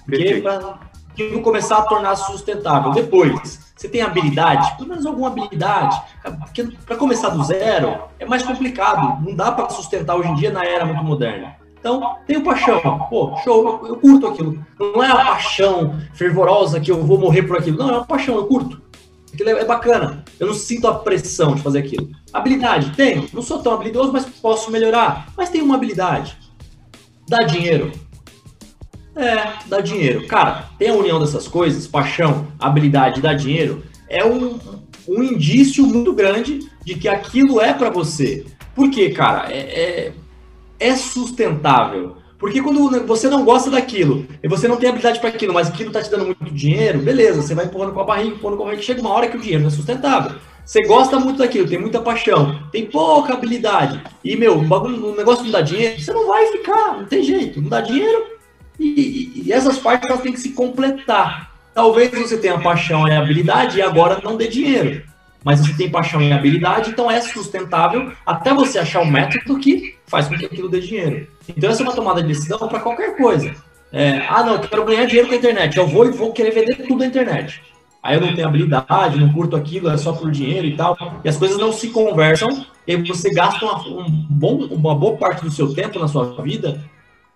Porque para aquilo começar a tornar sustentável. Depois, você tem habilidade, pelo menos alguma habilidade. Porque para começar do zero é mais complicado. Não dá para sustentar hoje em dia na era muito moderna. Então, tenho paixão. Pô, show, eu, eu curto aquilo. Não é a paixão fervorosa que eu vou morrer por aquilo. Não, é uma paixão, eu curto. Aquilo é, é bacana. Eu não sinto a pressão de fazer aquilo. Habilidade, tenho. Não sou tão habilidoso, mas posso melhorar. Mas tenho uma habilidade. Dá dinheiro. É, dá dinheiro. Cara, tem a união dessas coisas, paixão, habilidade, dá dinheiro, é um, um indício muito grande de que aquilo é para você. Por quê, cara? É, é, é sustentável. Porque quando você não gosta daquilo e você não tem habilidade para aquilo, mas aquilo está te dando muito dinheiro, beleza, você vai empurrando com a barriga, empurrando com a barriga, chega uma hora que o dinheiro não é sustentável. Você gosta muito daquilo, tem muita paixão, tem pouca habilidade, e, meu, o, bagulho, negócio não dá dinheiro, você não vai ficar, não tem jeito, não dá dinheiro, e, e, e essas partes elas têm que se completar. Talvez você tenha paixão e habilidade e agora não dê dinheiro mas você tem paixão e habilidade, então é sustentável até você achar um método que faz com que aquilo dê dinheiro. Então essa é uma tomada de decisão para qualquer coisa. É, ah, não, eu quero ganhar dinheiro com a internet, eu vou e vou querer vender tudo na internet. aí eu não tenho habilidade, não curto aquilo, é só por dinheiro e tal, e as coisas não se conversam, e você gasta uma, um bom, uma boa parte do seu tempo na sua vida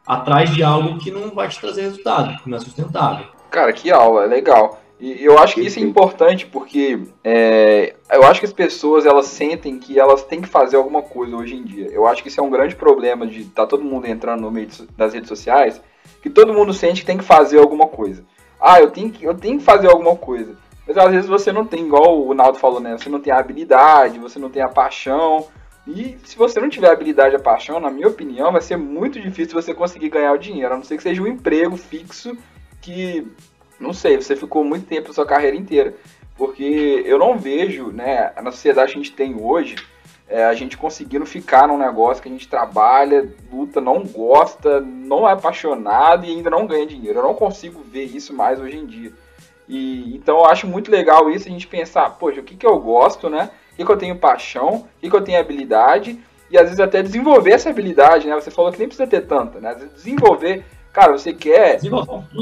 atrás de algo que não vai te trazer resultado, que não é sustentável. Cara, que aula, legal. E eu acho que isso é importante porque é, eu acho que as pessoas elas sentem que elas têm que fazer alguma coisa hoje em dia. Eu acho que isso é um grande problema de estar tá todo mundo entrando no meio das redes sociais, que todo mundo sente que tem que fazer alguma coisa. Ah, eu tenho que, eu tenho que fazer alguma coisa. Mas às vezes você não tem, igual o Naldo falou, né? Você não tem a habilidade, você não tem a paixão. E se você não tiver a habilidade e a paixão, na minha opinião, vai ser muito difícil você conseguir ganhar o dinheiro. A não ser que seja um emprego fixo que não sei, você ficou muito tempo na sua carreira inteira. Porque eu não vejo, né, na sociedade que a gente tem hoje, é, a gente conseguindo ficar num negócio que a gente trabalha, luta, não gosta, não é apaixonado e ainda não ganha dinheiro. Eu não consigo ver isso mais hoje em dia. E, então eu acho muito legal isso, a gente pensar, poxa, o que, que eu gosto, né? O que, que eu tenho paixão, o que, que eu tenho habilidade, e às vezes até desenvolver essa habilidade, né? Você falou que nem precisa ter tanta, né? Desenvolver Cara, você quer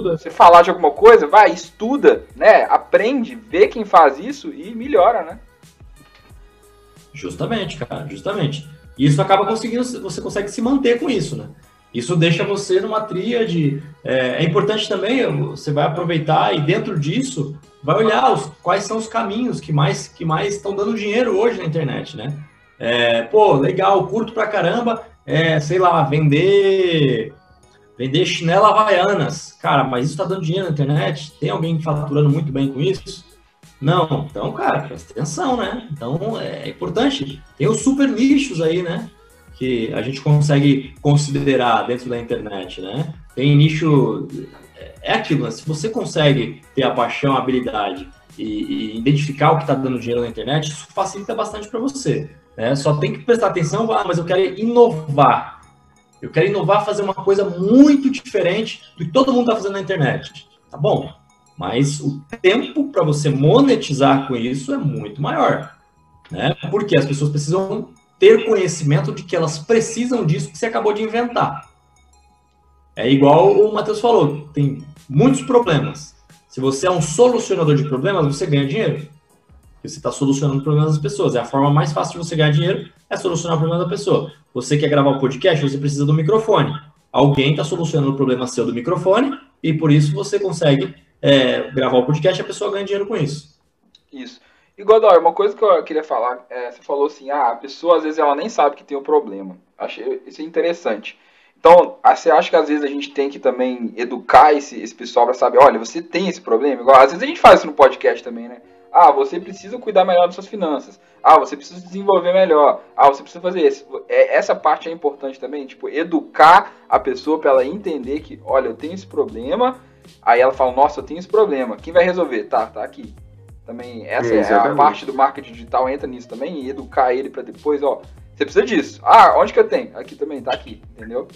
você falar de alguma coisa, vai, estuda, né? Aprende, vê quem faz isso e melhora, né? Justamente, cara, justamente. E isso acaba conseguindo, você consegue se manter com isso, né? Isso deixa você numa tríade. É, é importante também, você vai aproveitar e dentro disso vai olhar os, quais são os caminhos que mais que mais estão dando dinheiro hoje na internet, né? É, pô, legal, curto pra caramba, é, sei lá, vender Vender chinela havaianas. Cara, mas isso está dando dinheiro na internet? Tem alguém faturando muito bem com isso? Não. Então, cara, presta atenção, né? Então, é importante. Tem os super nichos aí, né? Que a gente consegue considerar dentro da internet, né? Tem nicho... É aquilo, né? Se você consegue ter a paixão, a habilidade e, e identificar o que está dando dinheiro na internet, isso facilita bastante para você. Né? Só tem que prestar atenção, ah, mas eu quero inovar. Eu quero inovar, fazer uma coisa muito diferente do que todo mundo está fazendo na internet. Tá bom, mas o tempo para você monetizar com isso é muito maior. Né? Porque as pessoas precisam ter conhecimento de que elas precisam disso que você acabou de inventar. É igual o Matheus falou, tem muitos problemas. Se você é um solucionador de problemas, você ganha dinheiro. Porque você está solucionando problemas das pessoas. É a forma mais fácil de você ganhar dinheiro, é solucionar o problema da pessoa. Você quer gravar o um podcast, você precisa do microfone. Alguém está solucionando o problema seu do microfone e por isso você consegue é, gravar o podcast e a pessoa ganha dinheiro com isso. Isso. E Godoy, uma coisa que eu queria falar, é, você falou assim, ah, a pessoa às vezes ela nem sabe que tem o um problema. Achei isso interessante. Então, ah, você acha que às vezes a gente tem que também educar esse, esse pessoal para saber, olha, você tem esse problema? Igual, às vezes a gente faz isso no podcast também, né? Ah, você precisa cuidar melhor das suas finanças. Ah, você precisa desenvolver melhor. Ah, você precisa fazer isso. É, essa parte é importante também, tipo, educar a pessoa para ela entender que, olha, eu tenho esse problema. Aí ela fala, nossa, eu tenho esse problema. Quem vai resolver? Tá, tá aqui. Também essa é, é a parte do marketing digital entra nisso também e educar ele para depois, ó, você precisa disso. Ah, onde que eu tenho? Aqui também, tá aqui, entendeu?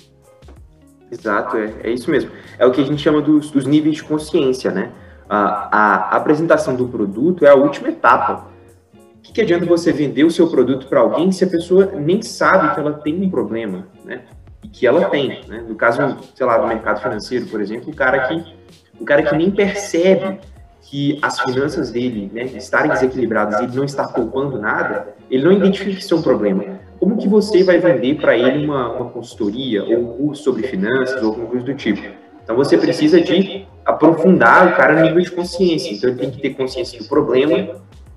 Exato, é, é isso mesmo. É o que a gente chama dos, dos níveis de consciência, né? A, a apresentação do produto é a última etapa. O que, que adianta você vender o seu produto para alguém se a pessoa nem sabe que ela tem um problema, né? E que ela tem, né? No caso, sei lá, do mercado financeiro, por exemplo, o cara que, o cara que nem percebe que as finanças dele né, estarem desequilibradas e ele não está poupando nada, ele não identifica que isso é um problema. Como que você vai vender para ele uma, uma consultoria ou um curso sobre finanças ou alguma coisa do tipo? Então você precisa de aprofundar o cara no nível de consciência. Então ele tem que ter consciência do problema,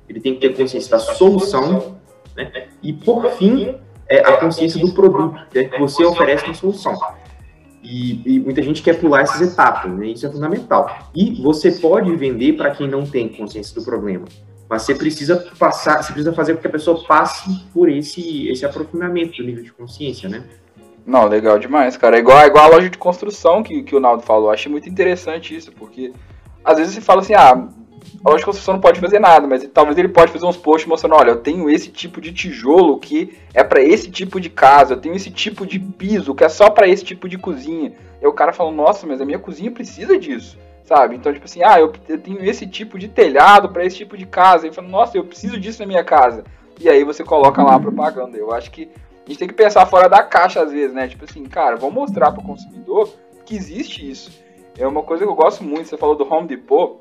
ele tem que ter consciência da solução, né? e por fim, é, a consciência do produto né, que você oferece uma solução. E, e, muita gente quer pular essas etapas, né? Isso é fundamental. E você pode vender para quem não tem consciência do problema, mas você precisa passar, você precisa fazer com que a pessoa passe por esse esse aprofundamento do nível de consciência, né? Não, legal demais, cara. É igual, é igual a loja de construção que, que o Naldo falou. Achei muito interessante isso, porque às vezes você fala assim, ah, a loja de construção não pode fazer nada, mas talvez ele pode fazer uns posts mostrando, olha, eu tenho esse tipo de tijolo que é para esse tipo de casa, eu tenho esse tipo de piso que é só para esse tipo de cozinha. E o cara fala, nossa, mas a minha cozinha precisa disso, sabe? Então, tipo assim, ah, eu, eu tenho esse tipo de telhado para esse tipo de casa. E fala, nossa, eu preciso disso na minha casa. E aí você coloca lá a propaganda. Eu acho que a gente tem que pensar fora da caixa às vezes, né? Tipo assim, cara, vamos mostrar para o consumidor que existe isso. É uma coisa que eu gosto muito. Você falou do Home Depot.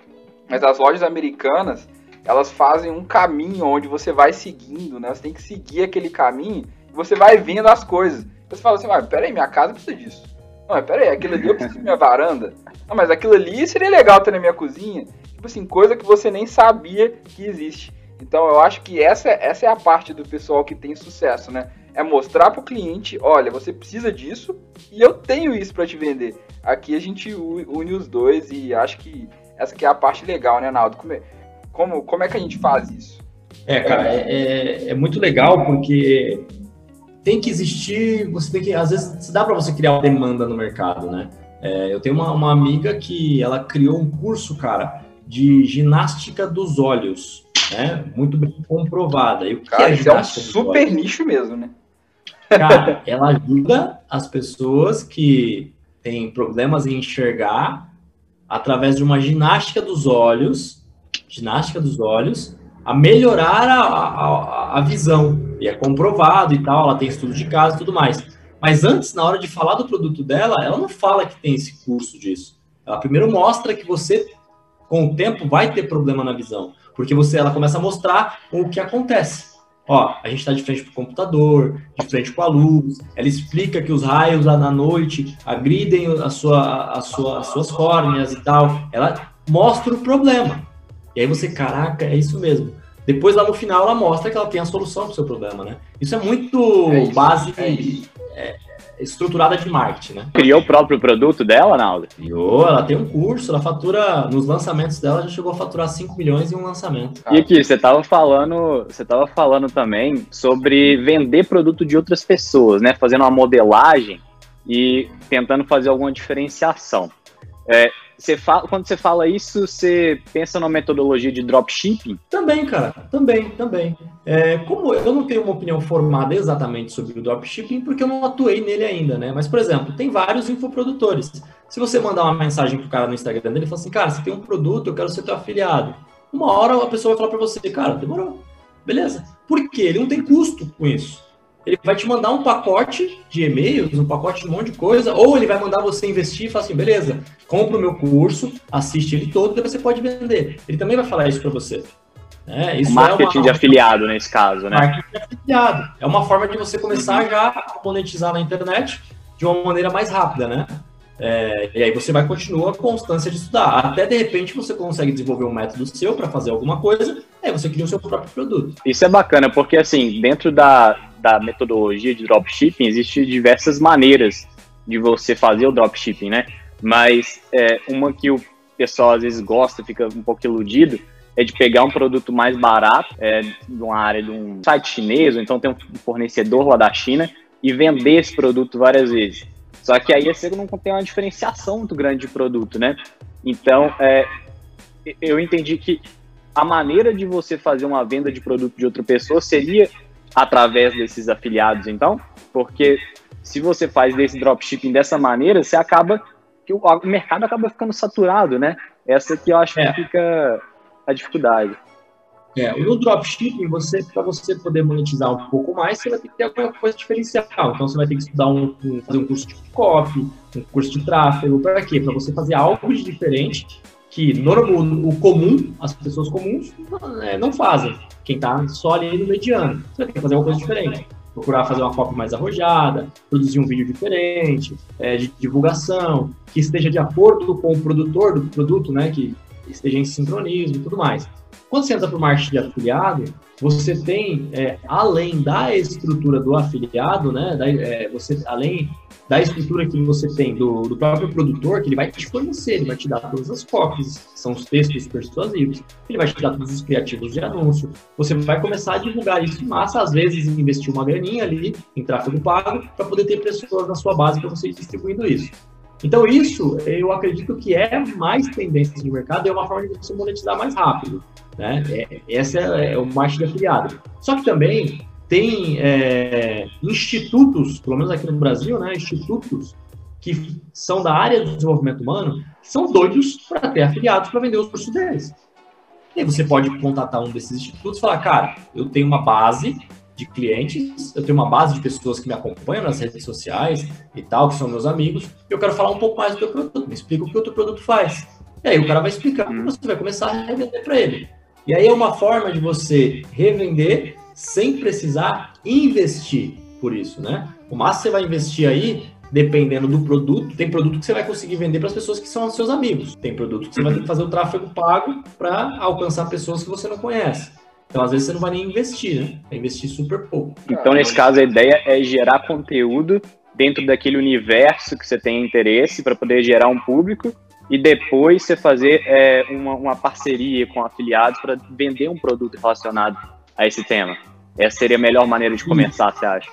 Mas as lojas americanas, elas fazem um caminho onde você vai seguindo, né? Você tem que seguir aquele caminho e você vai vendo as coisas. Você fala assim, mas peraí, minha casa precisa disso. Não, mas peraí, aquilo ali eu preciso de minha varanda. Não, mas aquilo ali seria legal ter na minha cozinha. Tipo assim, coisa que você nem sabia que existe. Então eu acho que essa, essa é a parte do pessoal que tem sucesso, né? É mostrar para o cliente, olha, você precisa disso e eu tenho isso para te vender. Aqui a gente une os dois e acho que essa que é a parte legal, né, Naldo? Como é, como, como é que a gente faz isso? É, cara, é, é, é muito legal porque tem que existir, você tem que, às vezes, dá para você criar uma demanda no mercado, né? É, eu tenho uma, uma amiga que ela criou um curso, cara, de ginástica dos olhos, né? Muito bem comprovada. E o que cara, é, é um super nicho mesmo, né? Cara, ela ajuda as pessoas que têm problemas em enxergar através de uma ginástica dos olhos, ginástica dos olhos, a melhorar a, a, a visão. E é comprovado e tal, ela tem estudo de caso e tudo mais. Mas antes, na hora de falar do produto dela, ela não fala que tem esse curso disso. Ela primeiro mostra que você, com o tempo, vai ter problema na visão. Porque você, ela começa a mostrar o que acontece. Ó, a gente está de frente para o computador, de frente com a luz. Ela explica que os raios lá na noite agridem a sua, a sua, as suas córneas e tal. Ela mostra o problema. E aí você, caraca, é isso mesmo. Depois lá no final ela mostra que ela tem a solução para o seu problema, né? Isso é muito é isso, base é é, estruturada de marketing, né? Criou o próprio produto dela, Naldo? Criou, ela tem um curso, ela fatura, nos lançamentos dela, já chegou a faturar 5 milhões em um lançamento. E aqui, você estava falando, você tava falando também sobre vender produto de outras pessoas, né? Fazendo uma modelagem e tentando fazer alguma diferenciação. É, você fala, quando você fala isso, você pensa na metodologia de dropshipping? Também, cara, também, também. É, como eu não tenho uma opinião formada exatamente sobre o dropshipping, porque eu não atuei nele ainda, né? Mas, por exemplo, tem vários infoprodutores. Se você mandar uma mensagem pro cara no Instagram dele e falar assim, cara, você tem um produto, eu quero ser teu afiliado. Uma hora a pessoa vai falar para você, cara, demorou. Beleza. Por quê? Ele não tem custo com isso ele vai te mandar um pacote de e-mails, um pacote de um monte de coisa, ou ele vai mandar você investir e falar assim, beleza, compra o meu curso, assiste ele todo, depois você pode vender. Ele também vai falar isso para você. É, isso marketing é uma... de afiliado nesse caso, né? Marketing de afiliado. É uma forma de você começar já a monetizar na internet de uma maneira mais rápida, né? É, e aí você vai continuar a constância de estudar. Até de repente você consegue desenvolver um método seu para fazer alguma coisa, aí você cria o seu próprio produto. Isso é bacana, porque assim, dentro da, da metodologia de dropshipping, existem diversas maneiras de você fazer o dropshipping, né? Mas é, uma que o pessoal às vezes gosta, fica um pouco iludido, é de pegar um produto mais barato, é, de uma área de um site chinês, ou então tem um fornecedor lá da China, e vender esse produto várias vezes. Só que aí você não tem uma diferenciação muito grande de produto, né? Então, é, eu entendi que a maneira de você fazer uma venda de produto de outra pessoa seria através desses afiliados, então, porque se você faz desse dropshipping dessa maneira, você acaba que o, mercado acaba ficando saturado, né? Essa que eu acho é. que fica a dificuldade. É, no dropshipping, você, para você poder monetizar um pouco mais, você vai ter que ter alguma coisa diferencial. Então, você vai ter que estudar um, um fazer um curso de copy, um curso de tráfego, para quê? Para você fazer algo de diferente que no, o comum, as pessoas comuns, não, é, não fazem. Quem está só ali no mediano. Você ter que fazer uma coisa diferente. Procurar fazer uma copy mais arrojada, produzir um vídeo diferente, é, de divulgação, que esteja de acordo com o produtor do produto, né? Que esteja em sincronismo e tudo mais. Quando você entra para o marketing de afiliado, você tem, é, além da estrutura do afiliado, né, da, é, você, além da estrutura que você tem do, do, próprio produtor, que ele vai te fornecer, ele vai te dar todas as copies, que são os textos persuasivos, ele vai te dar todos os criativos de anúncio. Você vai começar a divulgar isso em massa, às vezes investir uma graninha ali em tráfego pago, para poder ter pessoas na sua base para você ir distribuindo isso. Então, isso eu acredito que é mais tendência de mercado é uma forma de você monetizar mais rápido. Né? É, essa é, é o marketing de afiliado. Só que também tem é, institutos, pelo menos aqui no Brasil, né, institutos que são da área do desenvolvimento humano, que são doidos para ter afiliados para vender os cursos deles. E aí você pode contatar um desses institutos e falar, cara, eu tenho uma base de clientes, eu tenho uma base de pessoas que me acompanham nas redes sociais e tal, que são meus amigos, e eu quero falar um pouco mais do teu produto. Me explica o que o teu produto faz. E aí o cara vai explicar, uhum. você vai começar a revender para ele. E aí é uma forma de você revender sem precisar investir por isso, né? O máximo você vai investir aí, dependendo do produto, tem produto que você vai conseguir vender para as pessoas que são seus amigos. Tem produto que você vai ter que fazer o tráfego pago para alcançar pessoas que você não conhece. Então, às vezes, você não vai nem investir, né? Vai investir super pouco. Então, nesse caso, a ideia é gerar conteúdo dentro daquele universo que você tem interesse para poder gerar um público e depois você fazer é, uma, uma parceria com afiliados para vender um produto relacionado a esse tema. Essa seria a melhor maneira de começar, você acha?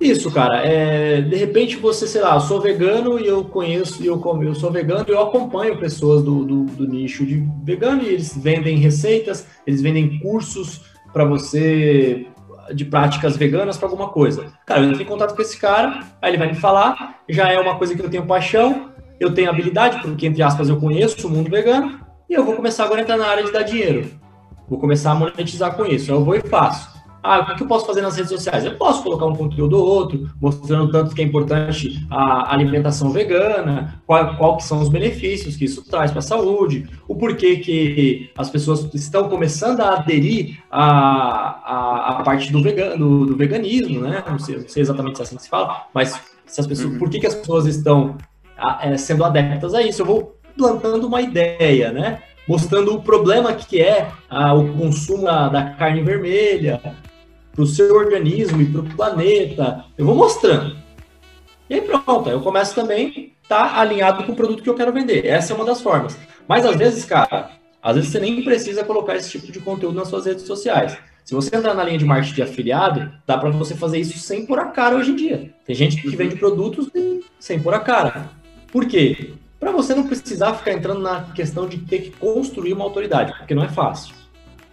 Isso, cara. É, de repente você, sei lá, eu sou vegano e eu conheço, eu, eu sou vegano e eu acompanho pessoas do, do, do nicho de vegano e eles vendem receitas, eles vendem cursos para você de práticas veganas para alguma coisa. Cara, eu entro em contato com esse cara, aí ele vai me falar, já é uma coisa que eu tenho paixão, eu tenho habilidade, porque, entre aspas, eu conheço o mundo vegano, e eu vou começar agora a entrar na área de dar dinheiro. Vou começar a monetizar com isso. Eu vou e faço. Ah, o que eu posso fazer nas redes sociais? Eu posso colocar um conteúdo ou outro, mostrando tanto que é importante a alimentação vegana, qual, qual que são os benefícios que isso traz para a saúde, o porquê que as pessoas estão começando a aderir à, à, à parte do, vegano, do veganismo, né? Não sei, não sei exatamente se é assim que se fala, mas se as pessoas, uhum. por que, que as pessoas estão sendo adeptas a isso. Eu vou plantando uma ideia, né? Mostrando o problema que é ah, o consumo da, da carne vermelha para o seu organismo e para o planeta. Eu vou mostrando. E aí pronto, eu começo também tá alinhado com o produto que eu quero vender. Essa é uma das formas. Mas às vezes, cara, às vezes você nem precisa colocar esse tipo de conteúdo nas suas redes sociais. Se você entrar na linha de marketing de afiliado, dá para você fazer isso sem pôr a cara hoje em dia. Tem gente que vende produtos sem pôr a cara. Por quê? Para você não precisar ficar entrando na questão de ter que construir uma autoridade, porque não é fácil.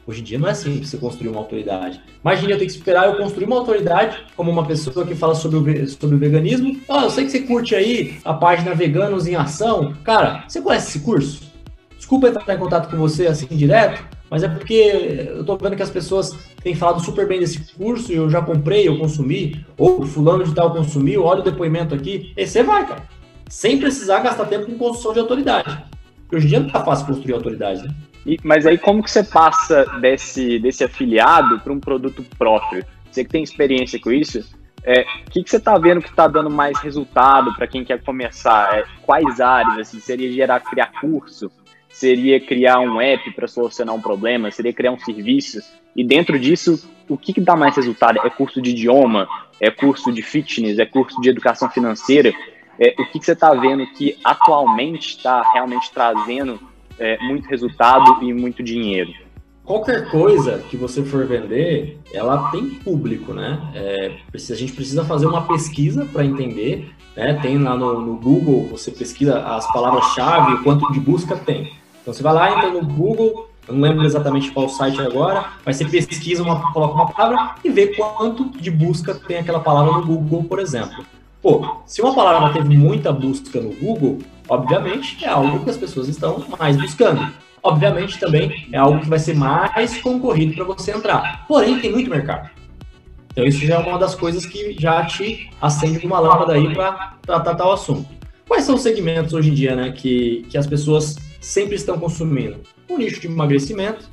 Hoje em dia não é assim você construir uma autoridade. Imagina eu ter que esperar eu construir uma autoridade como uma pessoa que fala sobre o, sobre o veganismo. Ah, eu sei que você curte aí a página Veganos em Ação. Cara, você conhece esse curso? Desculpa entrar em contato com você assim direto, mas é porque eu tô vendo que as pessoas têm falado super bem desse curso e eu já comprei, eu consumi, ou fulano de tal consumiu, olha o depoimento aqui. E você vai, cara sem precisar gastar tempo com construção de autoridade. Porque hoje em dia não tá fácil construir autoridade, né? E, mas aí como que você passa desse, desse afiliado para um produto próprio? Você que tem experiência com isso, é, o que, que você está vendo que está dando mais resultado para quem quer começar? É, quais áreas? Assim, seria gerar, criar curso? Seria criar um app para solucionar um problema? Seria criar um serviço? E dentro disso, o que, que dá mais resultado? É curso de idioma? É curso de fitness? É curso de educação financeira? É, o que, que você está vendo que atualmente está realmente trazendo é, muito resultado e muito dinheiro? Qualquer coisa que você for vender, ela tem público, né? É, a gente precisa fazer uma pesquisa para entender, né? Tem lá no, no Google, você pesquisa as palavras-chave, o quanto de busca tem. Então você vai lá, entra no Google, eu não lembro exatamente qual site agora, mas você pesquisa, uma, coloca uma palavra e vê quanto de busca tem aquela palavra no Google, por exemplo. Pô, se uma palavra teve muita busca no Google, obviamente é algo que as pessoas estão mais buscando. Obviamente também é algo que vai ser mais concorrido para você entrar. Porém, tem muito mercado. Então isso já é uma das coisas que já te acende uma lâmpada aí para tratar tal assunto. Quais são os segmentos hoje em dia, né, que, que as pessoas sempre estão consumindo? O nicho de emagrecimento,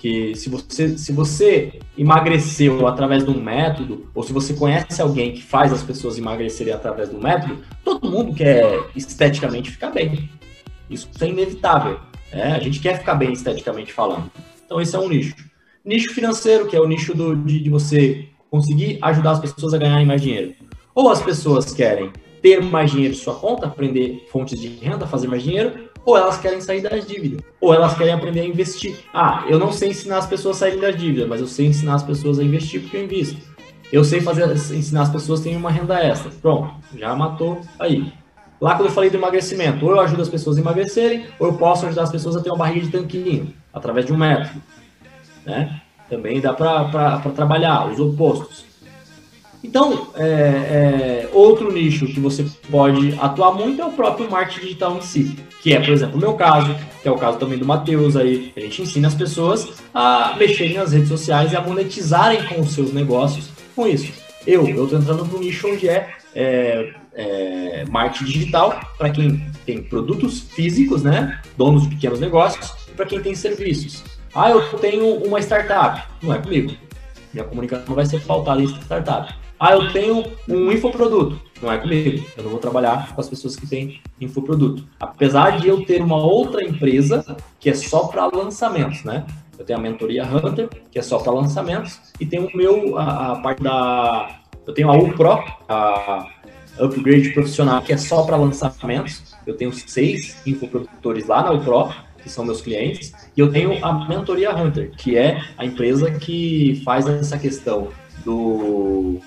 que se você, se você emagreceu através de um método, ou se você conhece alguém que faz as pessoas emagrecerem através do método, todo mundo quer esteticamente ficar bem. Isso é inevitável. Né? A gente quer ficar bem esteticamente falando. Então, esse é um nicho. Nicho financeiro, que é o nicho do, de, de você conseguir ajudar as pessoas a ganharem mais dinheiro. Ou as pessoas querem ter mais dinheiro em sua conta, aprender fontes de renda, fazer mais dinheiro, ou elas querem sair das dívidas, ou elas querem aprender a investir. Ah, eu não sei ensinar as pessoas a saírem das dívidas, mas eu sei ensinar as pessoas a investir porque eu invisto. Eu sei fazer ensinar as pessoas a terem uma renda extra. Pronto, já matou aí. Lá quando eu falei do emagrecimento, ou eu ajudo as pessoas a emagrecerem, ou eu posso ajudar as pessoas a ter uma barriga de tanquinho, através de um método. Né? Também dá para trabalhar os opostos. Então, é, é, outro nicho que você pode atuar muito é o próprio marketing digital em si, que é, por exemplo, o meu caso, que é o caso também do Matheus aí, a gente ensina as pessoas a mexerem nas redes sociais e a monetizarem com os seus negócios com isso. Eu, eu estou entrando no nicho onde é, é é, marketing digital para quem tem produtos físicos, né? Donos de pequenos negócios, e para quem tem serviços. Ah, eu tenho uma startup. Não é comigo. Minha comunicação vai ser pautada em startup. Ah, eu tenho um infoproduto. Não é comigo. Eu não vou trabalhar com as pessoas que têm infoproduto. Apesar de eu ter uma outra empresa que é só para lançamentos, né? Eu tenho a mentoria Hunter, que é só para lançamentos, e tem o meu, a, a, parte da. Eu tenho a UPRO, a Upgrade Profissional, que é só para lançamentos. Eu tenho seis infoprodutores lá na UPRO, que são meus clientes, e eu tenho a mentoria Hunter, que é a empresa que faz essa questão do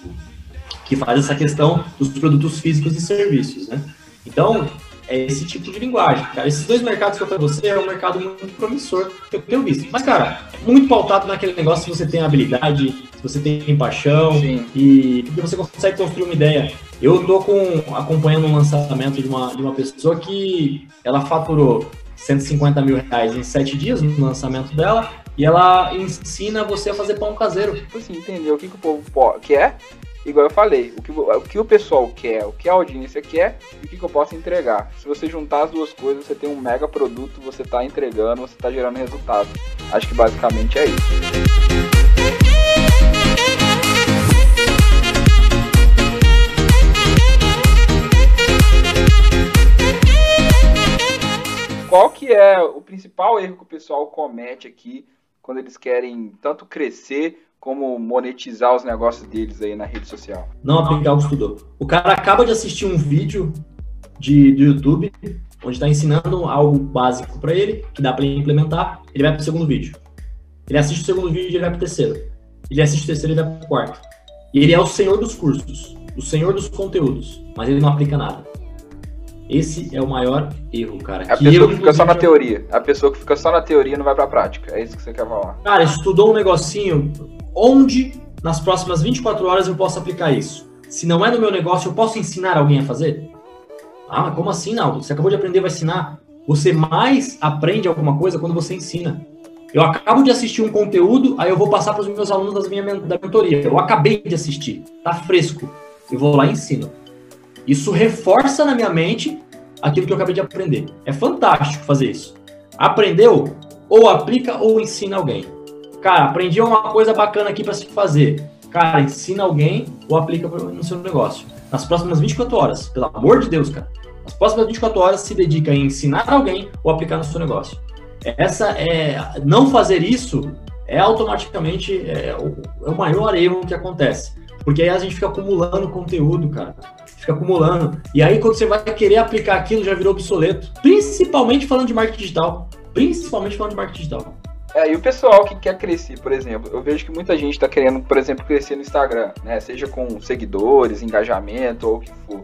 que faz essa questão dos produtos físicos e serviços, né? Então, é esse tipo de linguagem, cara. Esses dois mercados que eu falei você é um mercado muito promissor que eu tenho visto. Mas, cara, muito pautado naquele negócio se você tem habilidade, se você tem paixão Sim. e você consegue construir uma ideia. Eu tô com, acompanhando um lançamento de uma, de uma pessoa que ela faturou 150 mil reais em sete dias no lançamento dela e ela ensina você a fazer pão caseiro. Tipo assim, entendeu o que, que o povo quer? Igual eu falei, o que, o que o pessoal quer, o que a audiência quer e o que, que eu posso entregar. Se você juntar as duas coisas, você tem um mega produto, você está entregando, você está gerando resultado. Acho que basicamente é isso. Qual que é o principal erro que o pessoal comete aqui quando eles querem tanto crescer como monetizar os negócios deles aí na rede social? Não aplicar o que estudou. O cara acaba de assistir um vídeo de, do YouTube onde está ensinando algo básico para ele, que dá para ele implementar, ele vai para o segundo vídeo. Ele assiste o segundo vídeo e vai para o terceiro. Ele assiste o terceiro e vai para o quarto. E ele é o senhor dos cursos, o senhor dos conteúdos, mas ele não aplica nada. Esse é o maior erro, cara. A que pessoa que fica só na teoria. A pessoa que fica só na teoria não vai pra prática. É isso que você quer falar. Cara, estudou um negocinho onde nas próximas 24 horas eu posso aplicar isso. Se não é no meu negócio, eu posso ensinar alguém a fazer? Ah, como assim, Naldo? Você acabou de aprender, vai ensinar. Você mais aprende alguma coisa quando você ensina. Eu acabo de assistir um conteúdo, aí eu vou passar para os meus alunos das minha, da mentoria. Eu acabei de assistir, tá fresco. Eu vou lá e ensino. Isso reforça na minha mente aquilo que eu acabei de aprender. É fantástico fazer isso. Aprendeu? Ou aplica ou ensina alguém. Cara, aprendi uma coisa bacana aqui para se fazer. Cara, ensina alguém ou aplica no seu negócio. Nas próximas 24 horas, pelo amor de Deus, cara. Nas próximas 24 horas se dedica a ensinar alguém ou aplicar no seu negócio. Essa é não fazer isso é automaticamente é, é o maior erro que acontece. Porque aí a gente fica acumulando conteúdo, cara fica acumulando. E aí, quando você vai querer aplicar aquilo, já virou obsoleto. Principalmente falando de marketing digital. Principalmente falando de marketing digital. É, e o pessoal que quer crescer, por exemplo, eu vejo que muita gente está querendo, por exemplo, crescer no Instagram, né? Seja com seguidores, engajamento ou o que for.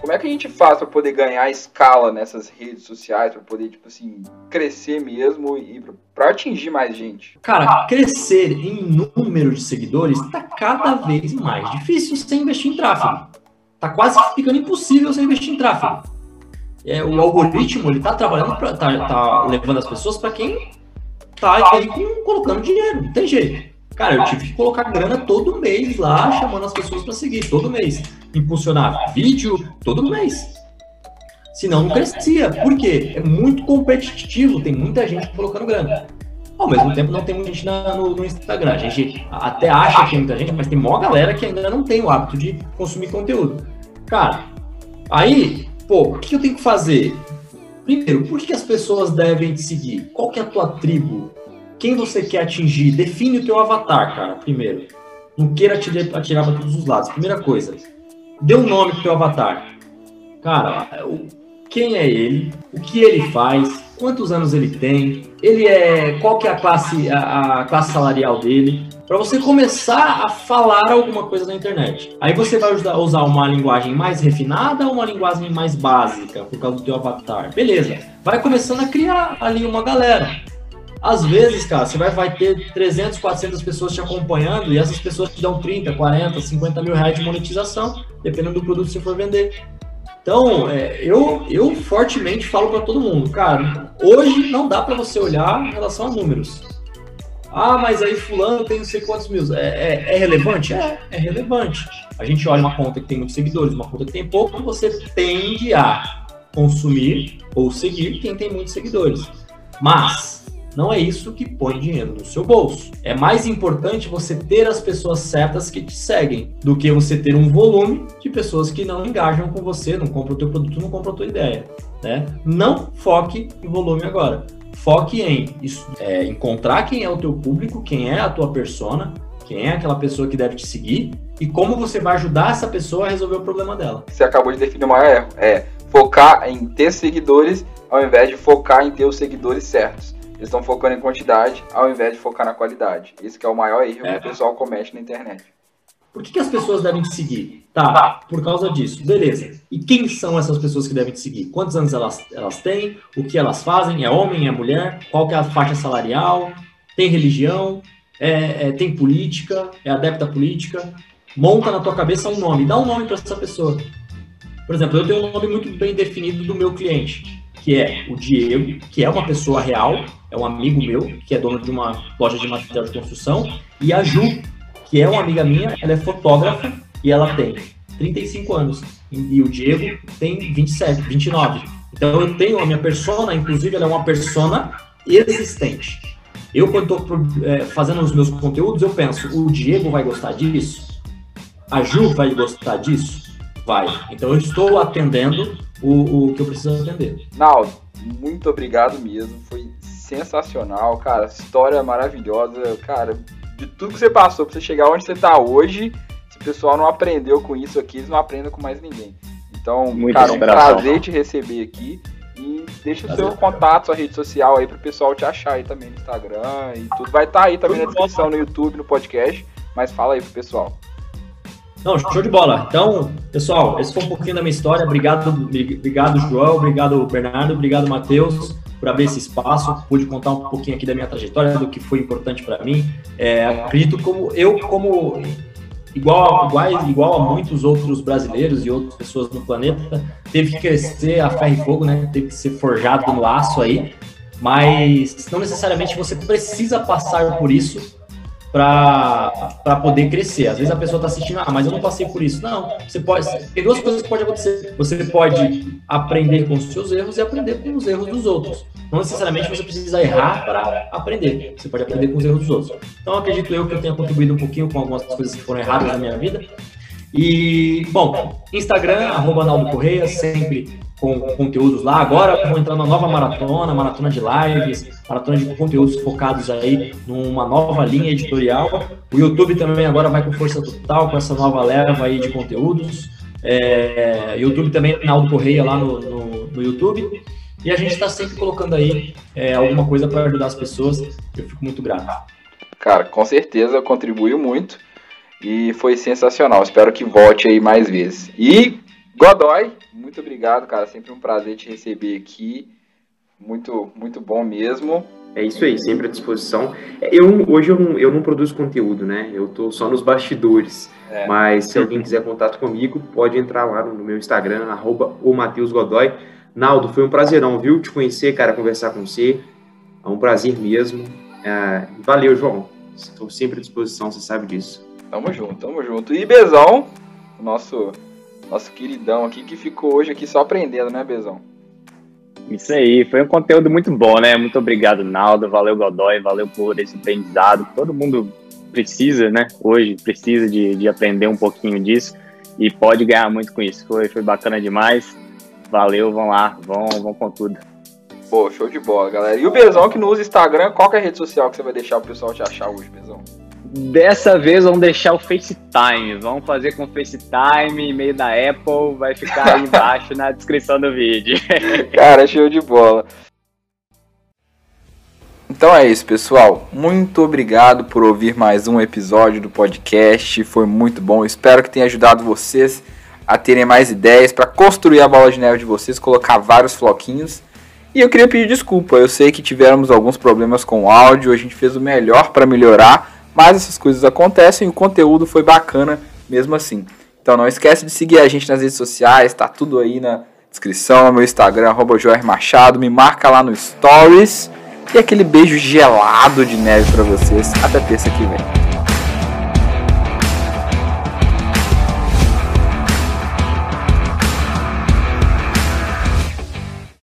Como é que a gente faz para poder ganhar escala nessas redes sociais, para poder, tipo assim, crescer mesmo e para atingir mais gente? Cara, crescer em número de seguidores está cada vez mais difícil sem investir em tráfego. Tá quase ficando impossível você investir em tráfego. É, o algoritmo ele tá trabalhando para tá, tá, levando as pessoas para quem tá aí com, colocando dinheiro, não tem jeito. Cara, eu tive que colocar grana todo mês lá, chamando as pessoas para seguir, todo mês. Impulsionar vídeo todo mês. Senão não crescia. Por quê? É muito competitivo, tem muita gente colocando grana. Ao mesmo tempo, não tem muita gente na, no, no, Instagram. A gente até acha que tem muita gente, mas tem maior galera que ainda não tem o hábito de consumir conteúdo. Cara, aí, pô, o que eu tenho que fazer? Primeiro, por que as pessoas devem te seguir? Qual que é a tua tribo? Quem você quer atingir? Define o teu avatar, cara, primeiro. Não queira atirar para todos os lados. Primeira coisa, dê um nome pro teu avatar. Cara, quem é ele? O que ele faz? Quantos anos ele tem? Ele é qual que é a classe a, a classe salarial dele? Para você começar a falar alguma coisa na internet. Aí você vai usar uma linguagem mais refinada ou uma linguagem mais básica por causa do teu avatar. Beleza. Vai começando a criar ali uma galera. Às vezes, cara, você vai, vai ter 300, 400 pessoas te acompanhando e essas pessoas te dão 30, 40, 50 mil reais de monetização, dependendo do produto que você for vender. Então, é, eu, eu fortemente falo para todo mundo, cara, hoje não dá para você olhar em relação a números Ah, mas aí fulano tem não sei quantos mil. É, é, é, relevante? É, é relevante. A gente olha uma conta que tem muitos seguidores, uma conta que tem pouco, você tende a consumir ou seguir quem tem muitos seguidores. Mas não é isso que põe dinheiro no seu bolso. É mais importante você ter as pessoas certas que te seguem do que você ter um volume de pessoas que não engajam com você, não compram o teu produto, não compram a tua ideia. Né? Não foque em volume agora. Foque em é, encontrar quem é o teu público, quem é a tua persona, quem é aquela pessoa que deve te seguir e como você vai ajudar essa pessoa a resolver o problema dela. Você acabou de definir o maior erro. É focar em ter seguidores ao invés de focar em ter os seguidores certos. Eles estão focando em quantidade ao invés de focar na qualidade. Esse é o maior erro é. que o pessoal comete na internet. Por que, que, as pessoas devem te seguir? Tá, por causa disso. Beleza. E quem são essas pessoas que devem te seguir? Quantos anos elas, elas têm? O que elas fazem? É homem? É mulher? Qual que é a faixa salarial? Tem religião? É, é, tem política? É adepta política? Monta na tua cabeça um nome. Dá um nome para essa pessoa. Por exemplo, eu tenho um nome muito bem definido do meu cliente, que é o Diego, que é uma pessoa real, é um amigo meu, que é dono de uma loja de material de construção, e a Ju, que é uma amiga minha, ela é fotógrafa e ela tem 35 anos. E o Diego tem 27, 29. Então eu tenho a minha persona, inclusive ela é uma persona existente. Eu, quando estou é, fazendo os meus conteúdos, eu penso, o Diego vai gostar disso? A Ju vai gostar disso? vai. Então eu estou atendendo o, o que eu preciso atender. Naldo, muito obrigado mesmo. Foi sensacional, cara. História maravilhosa, cara. De tudo que você passou pra você chegar onde você tá hoje, se o pessoal não aprendeu com isso aqui, eles não aprendem com mais ninguém. Então, Muita cara, um prazer te receber aqui. E deixa o seu contato, sua rede social aí pro pessoal te achar aí também no Instagram e tudo. Vai estar tá aí também na descrição no YouTube, no podcast. Mas fala aí pro pessoal. Não, show de bola. Então, pessoal, esse foi um pouquinho da minha história. Obrigado, obrigado João, obrigado Bernardo, obrigado Matheus por abrir esse espaço. Pude contar um pouquinho aqui da minha trajetória, do que foi importante para mim. É, acredito como eu, como igual, igual, igual a muitos outros brasileiros e outras pessoas no planeta, teve que crescer a ferro e fogo, né? Teve que ser forjado no aço aí. Mas não necessariamente você precisa passar por isso para poder crescer. Às vezes a pessoa está assistindo, ah, mas eu não passei por isso. Não, você pode. Tem duas coisas que podem acontecer. Você pode aprender com os seus erros e aprender com os erros dos outros. Não necessariamente você precisa errar para aprender. Você pode aprender com os erros dos outros. Então acredito eu que eu tenha contribuído um pouquinho com algumas coisas que foram erradas na minha vida. E, bom, Instagram, arroba Naldo Correia, sempre com conteúdos lá. Agora vou entrar na nova maratona, maratona de lives, maratona de conteúdos focados aí numa nova linha editorial. O YouTube também agora vai com força total com essa nova leva aí de conteúdos. É, YouTube também, Naldo Correia lá no, no, no YouTube. E a gente está sempre colocando aí é, alguma coisa para ajudar as pessoas. Eu fico muito grato. Cara, com certeza contribuiu muito e foi sensacional. Espero que volte aí mais vezes. E Godoy, muito obrigado, cara. Sempre um prazer te receber aqui. Muito, muito bom mesmo. É isso aí, sempre à disposição. Eu, hoje eu não, eu não produzo conteúdo, né? Eu tô só nos bastidores. É. Mas se alguém quiser contato comigo, pode entrar lá no meu Instagram, arroba o Matheus Godoy. Naldo, foi um prazerão, viu? Te conhecer, cara, conversar com você. É um prazer mesmo. É, valeu, João. Estou sempre à disposição, você sabe disso. Tamo junto, tamo junto. E Bezão, nosso nosso queridão aqui, que ficou hoje aqui só aprendendo, né, Bezão? Isso aí, foi um conteúdo muito bom, né? Muito obrigado, Naldo, valeu, Godoy, valeu por esse aprendizado. Todo mundo precisa, né? Hoje precisa de, de aprender um pouquinho disso e pode ganhar muito com isso. Foi, foi bacana demais. Valeu, vão lá, vão, vão com tudo. Pô, show de bola, galera. E o Bezão que não usa Instagram, qual é a rede social que você vai deixar o pessoal te achar hoje, Bezão? Dessa vez vamos deixar o FaceTime. Vamos fazer com o FaceTime, e-mail da Apple, vai ficar aí embaixo na descrição do vídeo. Cara, show de bola. Então é isso, pessoal. Muito obrigado por ouvir mais um episódio do podcast. Foi muito bom. Espero que tenha ajudado vocês a terem mais ideias para construir a bola de neve de vocês, colocar vários floquinhos. E eu queria pedir desculpa. Eu sei que tivemos alguns problemas com o áudio, a gente fez o melhor para melhorar mas essas coisas acontecem e o conteúdo foi bacana mesmo assim. Então não esquece de seguir a gente nas redes sociais, tá tudo aí na descrição, meu Instagram, arroba Machado, me marca lá no Stories e aquele beijo gelado de neve para vocês. Até terça que vem.